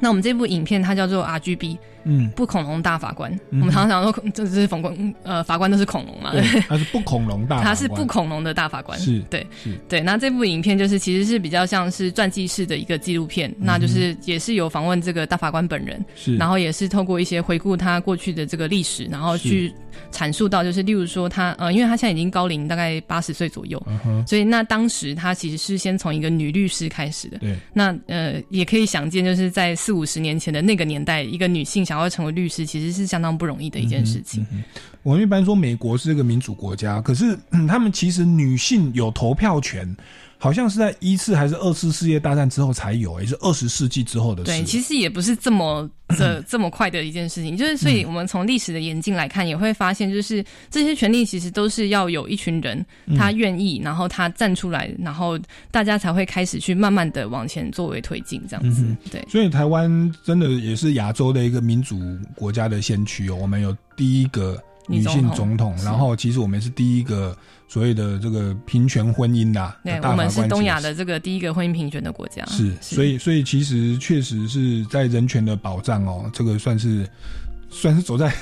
C: 那我们这部影片它叫做 RGB，
A: 嗯。
C: 不恐龙大法官。
A: 嗯
C: 我们常常讲说，这是法官，呃，法官都是恐龙嘛，
A: 对，他是不恐龙大法官，
C: 他是不恐龙的大法官，
A: 是
C: 对
A: 是。
C: 对。那这部影片就是其实是比较像是传记式的一个纪录片，那就是也是有访问这个大法官本人，
A: 是。
C: 然后也是透过一些回顾他过去的这个历史，然后去阐述到就是例如说他呃，因为他现在已经高龄大概八十岁左右，
A: 嗯
C: 所以那当时他其实是先从一个女律师开始的，
A: 对。
C: 那呃，也可以想见，就是在四五十年前的那个年代，一个女性想要成为律师，其实是相当不容易的一件事情。
A: 我们一般说美国是一个民主国家，可是、嗯他们其实女性有投票权，好像是在一次还是二次世界大战之后才有，也是二十世纪之后的事。
C: 对，其实也不是这么这这么快的一件事情，就是所以我们从历史的演进来看，也会发现，就是这些权利其实都是要有一群人
A: 嗯
C: 他愿意，然后他站出来，然后大家才会开始去慢慢的往前作为推进这样子。
A: 嗯
C: 对，
A: 所以台湾真的也是亚洲的一个民主国家的先驱哦。我们有第一个女性总统，然后其实我们是第一个所谓的这个平权婚姻啦。
C: 对，
A: 大法官
C: 我们是东亚的这个第一个婚姻平权的国家。
A: 是，所以所以其实确实是在人权的保障哦，这个算是算是走在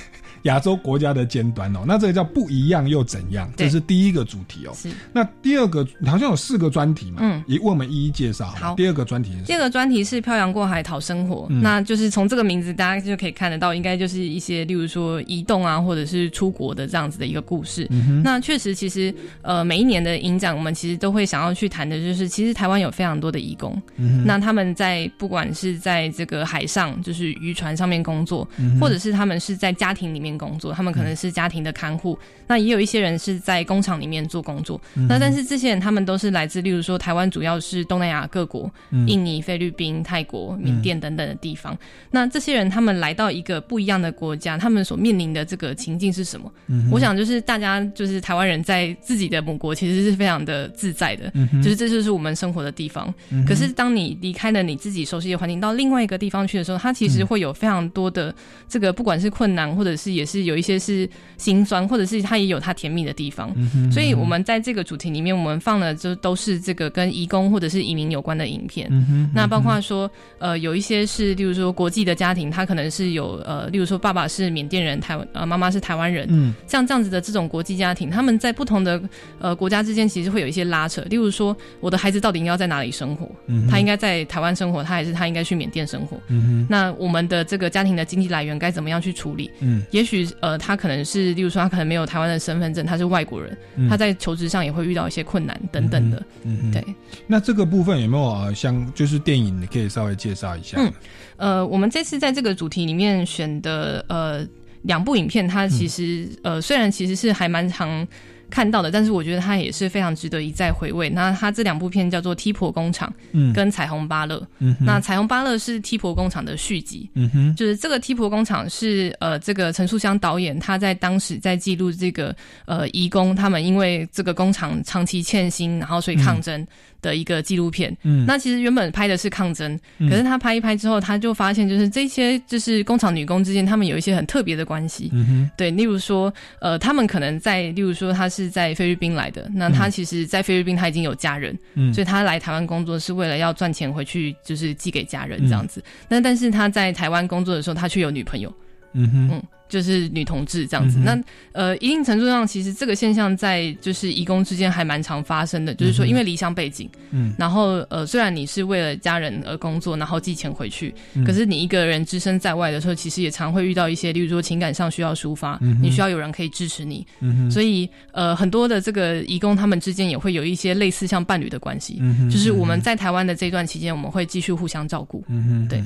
A: 亚洲国家的尖端哦。那这个叫不一样又怎样？这是第一个主题哦。
C: 是。
A: 那第二个好像有四个专题嘛，
C: 嗯
A: 也为我们一一介绍。
C: 好
A: 第二个专题是
C: 第二个专题是漂洋过海讨生活，
A: 嗯
C: 那就是从这个名字大家就可以看得到，应该就是一些例如说移动啊，或者是出国的这样子的一个故事。
A: 嗯哼
C: 那确实，其实呃每一年的影展，我们其实都会想要去谈的，就是其实台湾有非常多的移工，
A: 嗯哼
C: 那他们在不管是在这个海上，就是渔船上面工作，
A: 嗯
C: 或者是他们是在家庭里面工作，他们可能是家庭的看护，那也有一些人是在工厂里面做工作。
A: 嗯
C: 那但是这些人他们都是来自，例如说台湾主要是东南亚各国，
A: 嗯
C: 印尼、菲律宾、泰国、缅甸等等的地方。那这些人他们来到一个不一样的国家，他们所面临的这个情境是什么？
A: 嗯
C: 我想就是大家就是台湾人在自己的母国其实是非常的自在的，
A: 嗯
C: 就是这就是我们生活的地方。
A: 嗯
C: 可是当你离开了你自己熟悉的环境，到另外一个地方去的时候，它其实会有非常多的这个不管是困难，或者是也是有一些是心酸，或者是它也有它甜蜜的地方。
A: 嗯哼
C: 所以我们在这个主题里面，我们放了就都是这个跟移工或者是移民有关的影片。
A: 嗯哼
C: 那包括说，呃，有一些是，例如说国际的家庭，他可能是有呃，例如说爸爸是缅甸人，台湾呃妈妈是台湾人，
A: 嗯，
C: 像这样子的这种国际家庭，他们在不同的呃国家之间，其实会有一些拉扯。例如说，我的孩子到底应该要在哪里生活？
A: 嗯
C: 他应该在台湾生活，他还是他应该去缅甸生活？
A: 嗯哼
C: 那我们的这个家庭的经济来源该怎么样去处理？
A: 嗯
C: 也许呃，他可能是，例如说，他可能没有台湾的身份证，他是外国人，
A: 嗯
C: 他在求职上也会遇到一些困难等等的。
A: 嗯哼
C: 对。
A: 那这个部分有没有啊像就是电影，你可以稍微介绍一下？
C: 嗯，呃，我们这次在这个主题里面选的呃两部影片，它其实、呃虽然其实是还蛮常看到的，但是我觉得它也是非常值得一再回味。那它这两部片叫做《踢婆工厂》
A: 嗯
C: 跟《彩虹芭乐》。
A: 嗯
C: 那《彩虹芭乐》是《踢婆工厂》的续集。
A: 嗯哼
C: 就是这个踢婆工厂是呃，这个陈树香导演他在当时在记录这个呃移工他们因为这个工厂长期欠薪，然后所以抗争的一个纪录片。
A: 嗯
C: 那其实原本拍的是抗争，
A: 嗯
C: 可是他拍一拍之后，他就发现就是这些就是工厂女工之间，他们有一些很特别的关系。
A: 嗯哼
C: 对，例如说，呃，他们可能在，例如说，他是在菲律宾来的，那他
A: 嗯
C: 其实，在菲律宾他已经有家人，
A: 嗯。
C: 所以他来台湾工作是为了要赚钱回去，就是寄给家人
A: 嗯。
C: 这样子。那、但是他在台湾工作的时候，他却有女朋友，
A: 嗯哼。
C: 嗯，就是女同志这样子。
A: 嗯
C: 那呃，一定程度上，其实这个现象在就是移工之间还蛮常发生的，就是说因为离乡背景，
A: 嗯。
C: 然后呃，虽然你是为了家人而工作，然后寄钱回去，
A: 嗯。
C: 可是你一个人只身在外的时候，其实也常会遇到一些，例如说情感上需要抒发，
A: 嗯
C: 你需要有人可以支持你，
A: 嗯
C: 所以呃，很多的这个移工他们之间也会有一些类似像伴侣的关系，
A: 嗯
C: 就是我们在台湾的这段期间，我们会继续互相照顾，
A: 嗯哼，
C: 对。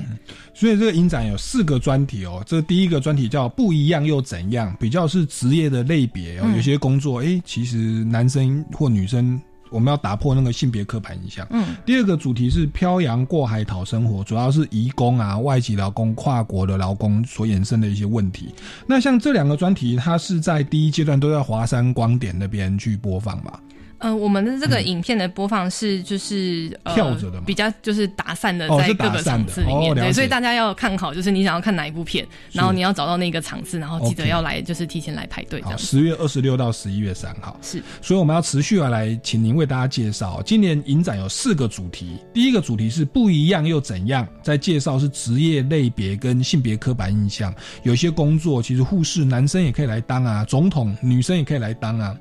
A: 所以这个影展有四个专题哦，这第一个专题叫“不一样又怎样”，比较是职业的类别哦。
C: 嗯
A: 有些工作，哎，其实男生或女生，我们要打破那个性别刻板印象。
C: 嗯，
A: 第二个主题是漂洋过海讨生活，主要是移工啊、外籍劳工、跨国的劳工所衍生的一些问题。那像这两个专题，它是在第一阶段都在华山光点那边去播放嘛？
C: 呃，我们的这个影片的播放是就是、呃
A: 嗯跳着的吗
C: 比较就是打散的在各个场次里面，对，所以大家要看好，就是你想要看哪一部片，然后你要找到那个场次，然后记得要来就是提前来排队。
A: 十月二十六到十一月三号
C: 是，
A: 所以我们要持续地来，请您为大家介绍。今年影展有四个主题，第一个主题是不一样又怎样，在介绍是职业类别跟性别刻板印象。有些工作其实护士男生也可以来当啊，总统女生也可以来当啊。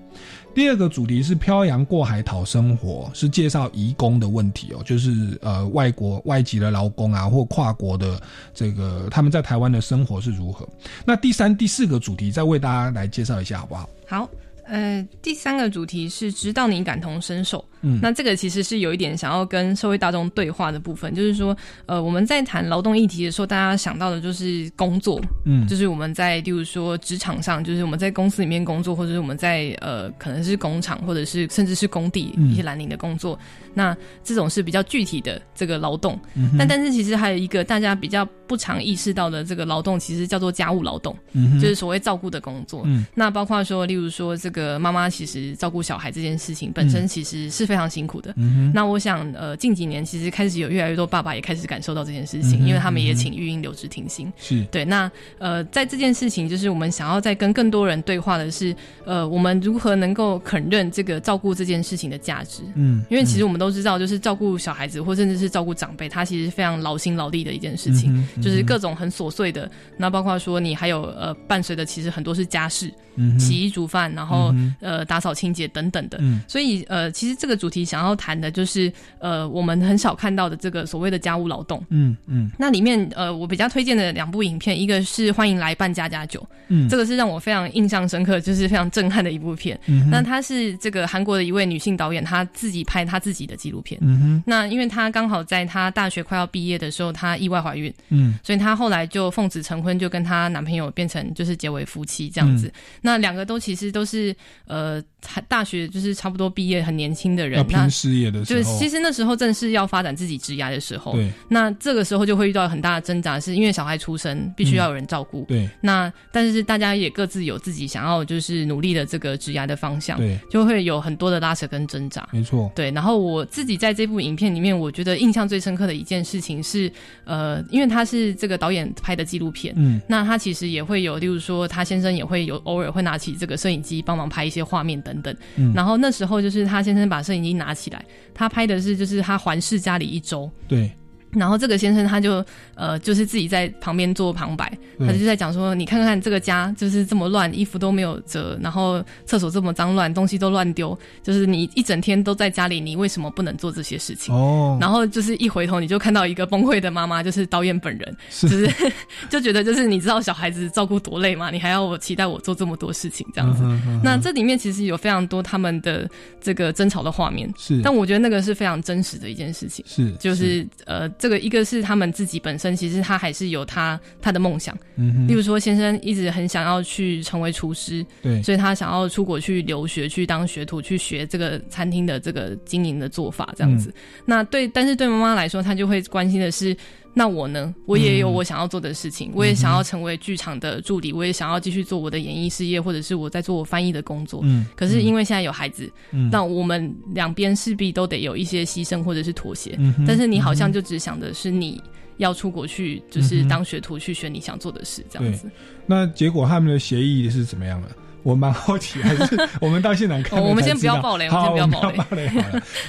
A: 第二个主题是漂洋过海讨生活，是介绍移工的问题哦，就是呃外国外籍的劳工啊，或跨国的这个他们在台湾的生活是如何。那第三、第四个主题再为大家来介绍一下好不好？
C: 好，呃，第三个主题是直到你感同身受。
A: 嗯。
C: 那这个其实是有一点想要跟社会大众对话的部分，就是说，呃，我们在谈劳动议题的时候，大家想到的就是工作，
A: 嗯。
C: 就是我们在，例如说职场上，就是我们在公司里面工作，或者是我们在呃，可能是工厂，或者是甚至是工地
A: 嗯。
C: 一些蓝领的工作，那这种是比较具体的这个劳动。
A: 嗯
C: 但但是其实还有一个大家比较不常意识到的这个劳动，其实叫做家务劳动，
A: 嗯
C: 就是所谓照顾的工作。
A: 嗯。
C: 那包括说，例如说这个妈妈其实照顾小孩这件事情本身
A: 嗯
C: 其实是非常辛苦的。
A: 嗯
C: 那我想，呃，近几年其实开始有越来越多爸爸也开始感受到这件事情，
A: 嗯
C: 因为他们也请育婴留职停薪。
A: 是
C: 对，那呃，在这件事情，就是我们想要再跟更多人对话的是，呃，我们如何能够肯认这个照顾这件事情的价值。
A: 嗯
C: 因为其实我们都知道，就是照顾小孩子或甚至是照顾长辈，他其实非常劳心劳力的一件事情，就是各种很琐碎的。那包括说你还有呃伴随的，其实很多是家事，
A: 嗯
C: 洗衣煮饭，然后、
A: 嗯
C: 呃打扫清洁等等的。
A: 嗯
C: 所以呃，其实这个主题想要谈的就是呃我们很少看到的这个所谓的家务劳动。
A: 嗯嗯
C: 那里面呃，我比较推荐的两部影片，一个是《欢迎来办家家酒》，
A: 嗯
C: 这个是让我非常印象深刻，就是非常震撼的一部片。
A: 嗯
C: 那她是这个韩国的一位女性导演，她自己拍她自己的纪录片。
A: 嗯哼
C: 那因为她刚好在她大学快要毕业的时候，她意外怀孕，
A: 嗯
C: 所以她后来就奉子成婚，就跟她男朋友变成就是结为夫妻这样子。
A: 嗯
C: 那两个都其实都是呃大学就是差不多毕业很年轻的人
A: 要，
C: 那
A: 拼事业的时候，
C: 就是其实那时候正是要发展自己职涯的时候，
A: 对
C: 那这个时候就会遇到很大的挣扎，是因为小孩出生必须要有人照顾，
A: 对
C: 那但是大家也各自有自己想要就是努力的这个职涯的方向，
A: 对
C: 就会有很多的拉扯跟挣扎。
A: 没错，
C: 对，然后我自己在这部影片里面，我觉得印象最深刻的一件事情是，呃，因为他是这个导演拍的纪录片，
A: 嗯
C: 那他其实也会有，例如说他先生也会有偶尔会拿起这个摄影机帮忙拍一些画面等等，
A: 嗯。
C: 然后那时候就是他先生把摄影机拿起来，他拍的是就是他环视家里一周，
A: 对
C: 然后这个先生他就呃，就是自己在旁边做旁白，他就在讲说，你看看这个家就是这么乱，衣服都没有折，然后厕所这么脏乱，东西都乱丢，就是你一整天都在家里，你为什么不能做这些事情？
A: 哦
C: 然后就是一回头你就看到一个崩溃的妈妈，就是导演本人，
A: 是
C: 就是就觉得就是你知道小孩子照顾多累吗？你还要我期待我做这么多事情这样子。那这里面其实有非常多他们的这个争吵的画面，
A: 是
C: 但我觉得那个是非常真实的一件事情。
A: 是
C: 就是呃，这个一个是他们自己本身，其实他还是有他他的梦想，
A: 嗯
C: 例如说先生一直很想要去成为厨师，
A: 对
C: 所以他想要出国去留学，去当学徒，去学这个餐厅的这个经营的做法这样子。那对，但是对妈妈来说，她就会关心的是。那我呢？我也有我想要做的事情，我也想要成为剧场的助理，我也想要继续做我的演艺事业，或者是我在做我翻译的工作。
A: 嗯
C: 可是因为现在有孩子，
A: 嗯
C: 那我们两边势必都得有一些牺牲或者是妥协。
A: 嗯
C: 但是你好像就只想的是你要出国去，就是当学徒去学你想做的事，这样子。
A: 对。那结果他们的协议是怎么样的？我蛮好奇，还是 我们到现场看。
C: 哦我们先不要爆雷我们，先不要爆雷。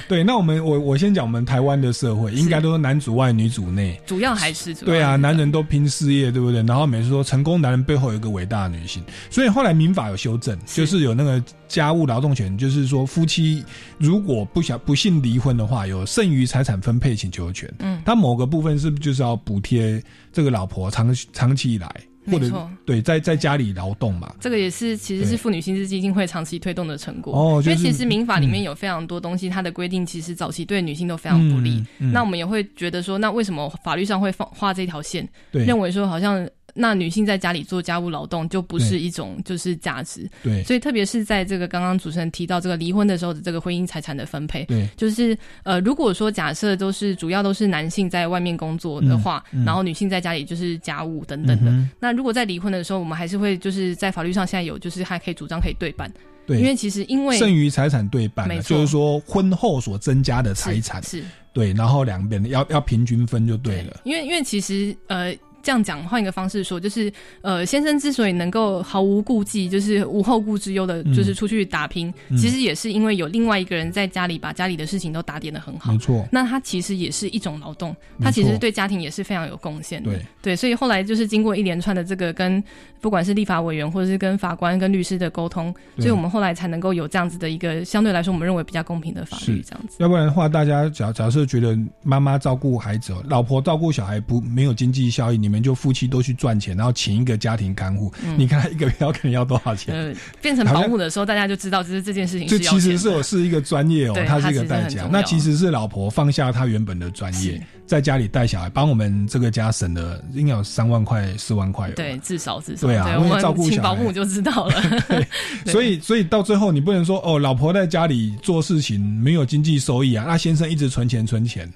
A: 对，那我们我我先讲我们台湾的社会，应该都是男主外女主内。
C: 主要还是主要
A: 对啊，男人都拼事业，对不对？然后每次说成功男人背后有一个伟大的女性，所以后来民法有修正，就是有那个家务劳动权，就是说夫妻如果不想不幸离婚的话，有剩余财产分配请求权。
C: 嗯
A: 他某个部分是不是就是要补贴这个老婆长长期以来或者
C: 没错
A: 对在在家里劳动嘛？
C: 这个也是其实是妇女薪资基金会长期推动的成果。
A: 哦就是
C: 因为其实民法里面
A: 嗯
C: 有非常多东西，它的规定其实早期对女性都非常不利。
A: 嗯嗯
C: 那我们也会觉得说，那为什么法律上会放画这条线？
A: 对
C: 认为说好像。那女性在家里做家务劳动就不是一种就是价值，
A: 对。
C: 所以特别是在这个刚刚主持人提到这个离婚的时候的这个婚姻财产的分配，
A: 对。
C: 就是呃，如果说假设都是主要都是男性在外面工作的话，
A: 嗯。嗯
C: 然后女性在家里就是家务等等的，
A: 嗯
C: 那如果在离婚的时候，我们还是会就是在法律上现在有就是还可以主张可以对半，
A: 对，
C: 因为其实因为
A: 剩余财产对半就是说婚后所增加的财产。
C: 是是。
A: 对，然后两边要要平均分就对了。
C: 因为因为其实呃。这样讲，换一个方式说，就是呃，先生之所以能够毫无顾忌，就是无后顾之忧的，
A: 嗯。
C: 就是出去打拼，
A: 嗯。
C: 其实也是因为有另外一个人在家里把家里的事情都打点的很好。
A: 没错。
C: 那他其实也是一种劳动，他其实对家庭也是非常有贡献的。
A: 对。
C: 对，所以后来就是经过一连串的这个跟不管是立法委员或者是跟法官跟律师的沟通，所以我们后来才能够有这样子的一个相对来说我们认为比较公平的法律，这样子。
A: 要不然的话，大家假假设觉得妈妈照顾孩子，老婆照顾小孩不没有经济效益，你们就夫妻都去赚钱，然后请一个家庭看护，
C: 嗯
A: 你看他一个月要可能要多少钱？
C: 呃，变成保姆的时候，大家就知道就是这件事情
A: 这
C: 是
A: 其实是我是一个专业哦
C: 对，
A: 它是一个代价。那其实是老婆放下她原本的专业，在家里带小孩，帮我们这个家省了应该有三万块、四万块。
C: 对，至少至少
A: 对啊
C: 我们
A: 照顾小孩
C: 请保姆就知道了。对
A: 所以，所以到最后，你不能说哦，老婆在家里做事情没有经济收益啊，那先生一直存钱存钱，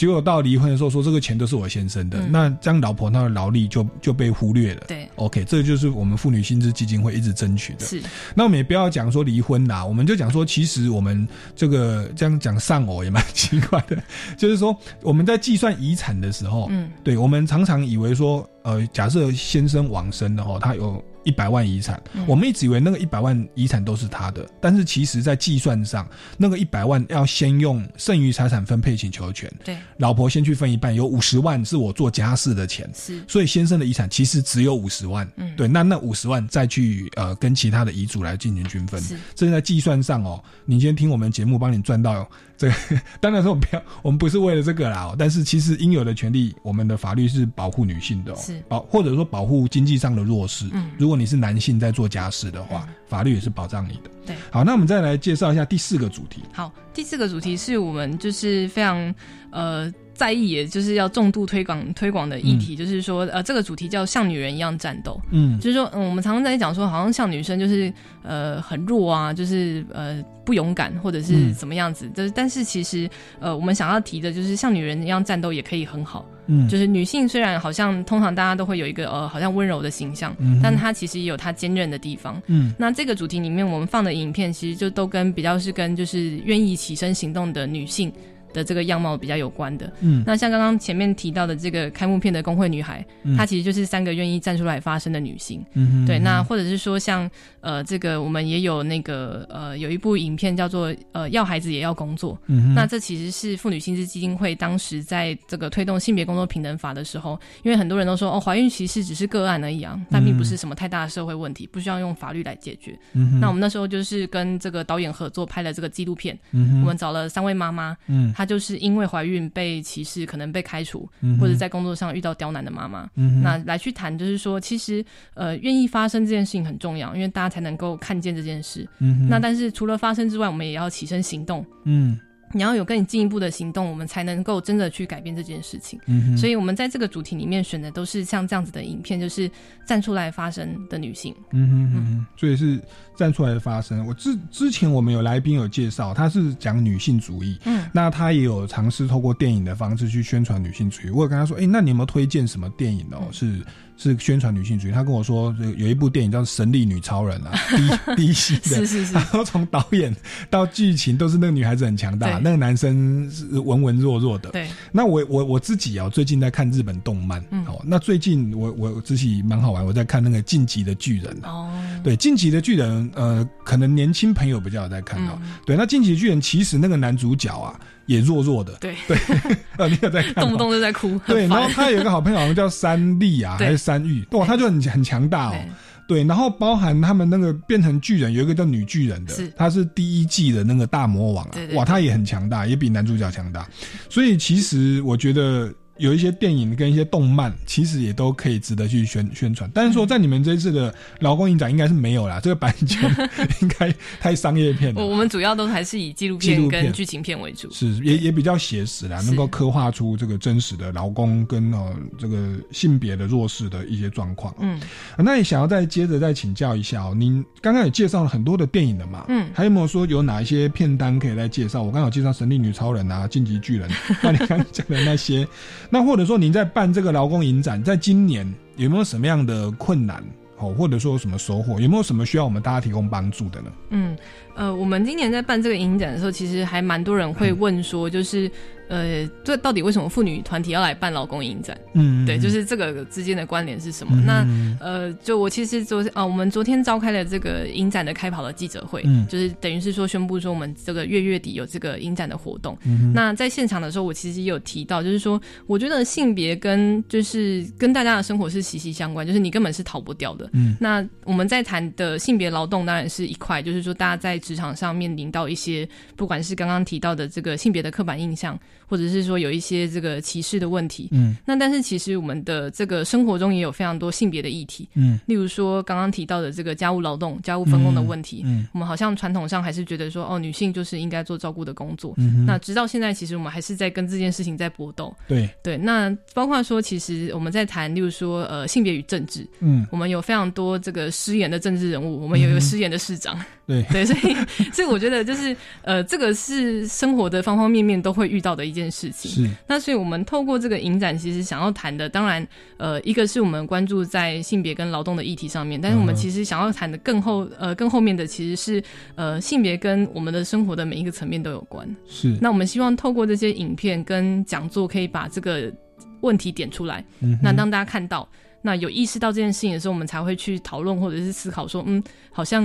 A: 结果到离婚的时候说这个钱都是我先生的，
C: 嗯
A: 那这样老婆她的劳力就就被忽略了。
C: 对
A: ，OK，这就是我们妇女薪资基金会一直争取的。
C: 是，
A: 那我们也不要讲说离婚啦，我们就讲说，其实我们这个这样讲丧偶也蛮奇怪的，就是说我们在计算遗产的时候，
C: 嗯，
A: 对我们常常以为说，呃，假设先生往生了哈，他有一百万遗产，
C: 嗯。
A: 我们一直以为那个一百万遗产都是他的，但是其实在计算上，那个一百万要先用剩余财产分配请求权，
C: 对，
A: 老婆先去分一半，有五十万是我做家事的钱，
C: 是。
A: 所以先生的遗产其实只有五十万，
C: 嗯。
A: 对，那那五十万再去呃跟其他的遗嘱来进行均分
C: 是，
A: 这是在计算上哦。你今天听我们节目，帮你赚到这个，当然说我们不要，我们不是为了这个啦、哦，但是其实应有的权利，我们的法律是保护女性的、哦，
C: 是
A: 保或者说保护经济上的弱势。
C: 嗯
A: 如果你是男性在做家事的话，法律也是保障你的。
C: 对
A: 好，那我们再来介绍一下第四个主题。
C: 好，第四个主题是我们就是非常呃在意，也就是要重度推广推广的议题，就是说呃这个主题叫像女人一样战斗。
A: 嗯
C: 就是说，嗯，我们常常在讲说，好像像女生就是呃很弱啊，就是呃不勇敢，或者是
A: 嗯
C: 怎么样子。就是，但是其实呃我们想要提的就是像女人一样战斗也可以很好。
A: 嗯
C: 就是女性虽然好像通常大家都会有一个呃好像温柔的形象，
A: 嗯
C: 但她其实也有她坚韧的地方。
A: 嗯
C: 那这个主题里面我们放的影片，其实就都跟比较是跟就是愿意起身行动的女性。的这个样貌比较有关的，
A: 嗯。
C: 那像刚刚前面提到的这个开幕片的工会女孩，
A: 嗯。
C: 她其实就是三个愿意站出来发声的女性，对，
A: 嗯哼。嗯
C: 那或者是说像呃这个我们也有那个呃有一部影片叫做呃要孩子也要工作，
A: 嗯哼。
C: 那这其实是妇女薪资基金会当时在这个推动性别工作平等法的时候，因为很多人都说哦怀孕歧视只是个案而已啊，但并不是什么太大的社会问题，不需要用法律来解决。
A: 嗯哼。
C: 那我们那时候就是跟这个导演合作拍了这个纪录片，
A: 嗯哼。
C: 我们找了三位妈妈，
A: 嗯
C: 她就是因为怀孕被歧视，可能被开除，
A: 嗯
C: 或者在工作上遇到刁难的妈妈，
A: 嗯
C: 那来去谈，就是说其实呃愿意发生这件事情很重要，因为大家才能够看见这件事。
A: 嗯
C: 那但是除了发生之外，我们也要起身行动。
A: 嗯
C: 你要有更进一步的行动，我们才能够真的去改变这件事情。
A: 嗯哼
C: 所以我们在这个主题里面选的都是像这样子的影片，就是站出来发声的女性。
A: 嗯哼嗯哼，所以是站出来的发声。我之之前我们有来宾有介绍，他是讲女性主义，
C: 嗯，
A: 那他也有尝试透过电影的方式去宣传女性主义。我有跟他说，哎、那你有没有推荐什么电影哦？是是宣传女性主义？他跟我说，这个有一部电影叫《神力女超人》啊，D D C 的，
C: 是是是。
A: 然后从导演到剧情都是那个女孩子很强大，那个男生是文文弱弱的。
C: 对，
A: 那我我我自己啊，最近在看日本动漫，
C: 嗯。
A: 哦，那最近我我自己蛮好玩，我在看那个《晋级的巨人》
C: 哦，
A: 对，晋级的巨人，呃，可能年轻朋友比较有在看到。
C: 嗯。
A: 对，那晋级的巨人其实那个男主角啊，也弱弱的。
C: 对
A: 对，呃，你有在看？
C: 动不动就在哭。
A: 对，然后他有一个好朋友，好像叫三丽啊，还是三玉，哇，他就很很强大哦。对，然后包含他们那个变成巨人，有一个叫女巨人的
C: 是，
A: 她是第一季的那个大魔王啊，哇，她也很强大，也比男主角强大。所以其实我觉得有一些电影跟一些动漫，其实也都可以值得去宣宣传。但是说在你们这次的劳工影展应该是没有啦，这个版权应该太商业片了。
C: 我我们主要都还是以纪录
A: 片
C: 片跟剧情片为主。
A: 是也也比较写实啦，能够刻画出这个真实的劳工跟呃这个性别的弱势的一些状况。
C: 嗯，
A: 那也想要再接着再请教一下哦，您刚刚也介绍了很多的电影了嘛，
C: 嗯
A: 还有没有说有哪一些片单可以来介绍？我刚好介绍《神力女超人》啊，《晋级巨人》，那你刚刚讲的那些，那或者说您在办这个劳工影展，在今年有没有什么样的困难哦，或者说有什么收获？有没有什么需要我们大家提供帮助的呢？
C: 嗯，呃，我们今年在办这个影展的时候，其实还蛮多人会问说，就是、呃，这到底为什么妇女团体要来办劳工影展？
A: 嗯
C: 对，就是这个之间的关联是什么？
A: 嗯
C: 那呃，就我其实昨啊，我们昨天召开了这个影展的开跑的记者会，
A: 嗯
C: 就是等于是说宣布说我们这个月月底有这个影展的活动。
A: 嗯
C: 那在现场的时候，我其实也有提到，就是说，我觉得性别跟就是跟大家的生活是息息相关，就是你根本是逃不掉的。
A: 嗯
C: 那我们在谈的性别劳动当然是一块，就是说大家在职场上面临到一些，不管是刚刚提到的这个性别的刻板印象，或者是说有一些这个歧视的问题。
A: 嗯，
C: 那但是其实我们的这个生活中也有非常多性别的议题。
A: 嗯，
C: 例如说刚刚提到的这个家务劳动、家务分工的问题。
A: 嗯嗯
C: 我们好像传统上还是觉得说，哦，女性就是应该做照顾的工作。
A: 嗯
C: 那直到现在，其实我们还是在跟这件事情在搏斗。
A: 对
C: 对，那包括说，其实我们在谈，例如说，呃，性别与政治，
A: 嗯
C: 我们有非常多这个失言的政治人物，我们有一个失言的市长，
A: 对
C: 对，所以 所以我觉得就是呃，这个是生活的方方面面都会遇到的一件事情。
A: 是。
C: 那所以我们透过这个影展，其实想要谈的，当然呃，一个是我们关注在性别跟劳动的议题上面，但是我们其实想要谈的更后呃更后面的其实是呃性别跟我们的生活的每一个层面都有关。
A: 是。
C: 那我们希望透过这些影片跟讲座，可以把这个问题点出来，
A: 嗯
C: 那当大家看到，那有意识到这件事情的时候，我们才会去讨论或者是思考说，嗯，好像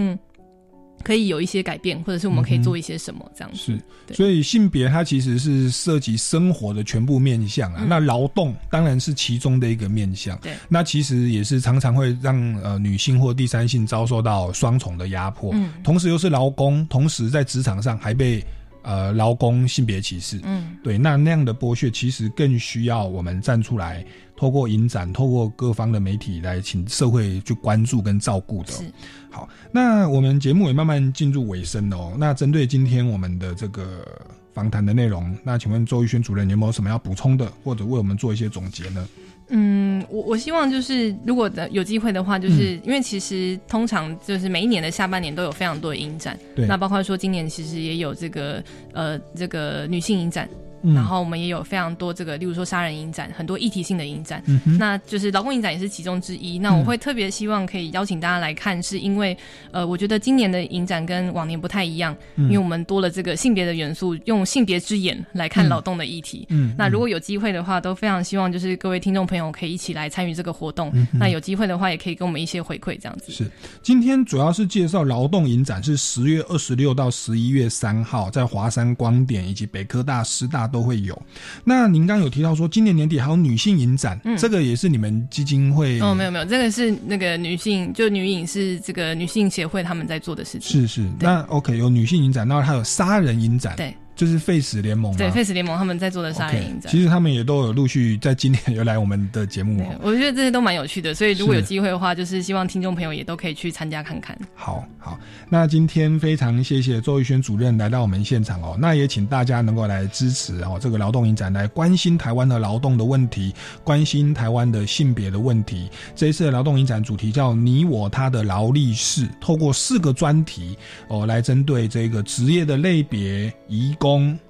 C: 可以有一些改变，或者是我们可以做一些什么这样子。
A: 是，所以性别它其实是涉及生活的全部面向啊。
C: 嗯
A: 那劳动当然是其中的一个面向。
C: 对
A: 那其实也是常常会让呃女性或第三性遭受到双重的压迫，
C: 嗯
A: 同时又是劳工，同时在职场上还被呃劳工性别歧视。
C: 嗯
A: 对，那那样的剥削其实更需要我们站出来，透过影展，透过各方的媒体来请社会去关注跟照顾的哦、
C: 是
A: 好，那我们节目也慢慢进入尾声了哦。那针对今天我们的这个访谈的内容，那请问周玉轩主任有没有什么要补充的，或者为我们做一些总结呢？
C: 嗯，我我希望就是如果的有机会的话，
A: 嗯
C: 就是、因为其实通常就是每一年的下半年都有非常多的影展，
A: 对
C: 那包括说今年其实也有这个呃这个女性影展。
A: 嗯
C: 然后我们也有非常多这个，例如说杀人影展，很多议题性的影展。那就是劳工影展也是其中之一。那我会特别希望可以邀请大家来看，是因为呃，我觉得今年的影展跟往年不太一样，
A: 嗯
C: 因为我们多了这个性别的元素，用性别之眼来看
A: 嗯
C: 劳动的议题。
A: 嗯
C: 那如果有机会的话，都非常希望就是各位听众朋友可以一起来参与这个活动。
A: 嗯
C: 那有机会的话，也可以给我们一些回馈，这样子。
A: 是，今天主要是介绍劳动影展，是十月二十六到十一月三号，在华山光点以及北科大、师大都会有。那您刚刚有提到说，今年年底还有女性影展，
C: 嗯。
A: 这个也是你们基金会
C: 哦，没有没有，这个是那个女性，就女影是这个女性协会他们在做的事情。
A: 是是，那 OK 有女性影展，然后还有杀人影展，
C: 对，
A: 就是 Face 联盟，
C: 对，Face 联盟他们在做的杀人
A: OK，
C: 影展。
A: 其实他们也都有陆续在今年有来我们的节目哦。
C: 我觉得这些都蛮有趣的，所以如果有机会的话，就是希望听众朋友也都可以去参加看看。
A: 好好，那今天非常谢谢周玉轩主任来到我们现场哦，那也请大家能够来支持哦这个劳动影展，来关心台湾的劳动的问题，关心台湾的性别的问题。这一次的劳动影展主题叫“你我他的劳力士”，透过四个专题哦，来针对这个职业的类别、移工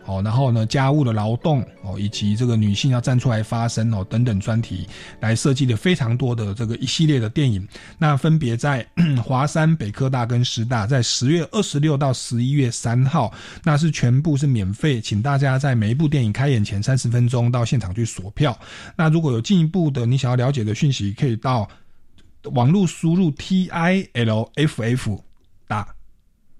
A: 哦，然后呢家务的劳动哦，以及这个女性要站出来发声哦等等专题，来设计的非常多的这个一系列的电影。那分别在华山、北科大跟师大，在十月二十六到十一月三号，那是全部是免费，请大家在每一部电影开演前三十分钟到现场去锁票。那如果有进一步的你想要了解的讯息，可以到。网络输入 T I L F F 打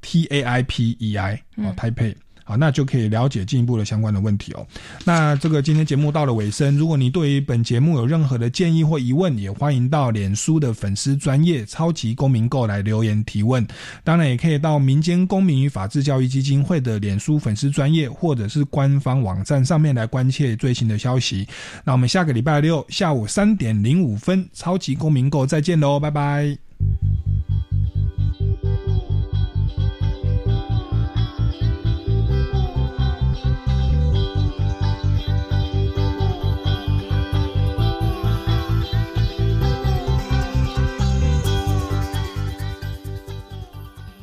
A: T A I P E I 哦，台配。好，那就可以了解进一步的相关的问题哦。那这个今天节目到了尾声，如果你对于本节目有任何的建议或疑问，也欢迎到脸书的粉丝专业超级公民购来留言提问。当然，也可以到民间公民与法治教育基金会的脸书粉丝专业或者是官方网站上面来关切最新的消息。那我们下个礼拜六下午三点零五分，超级公民购再见喽，拜拜。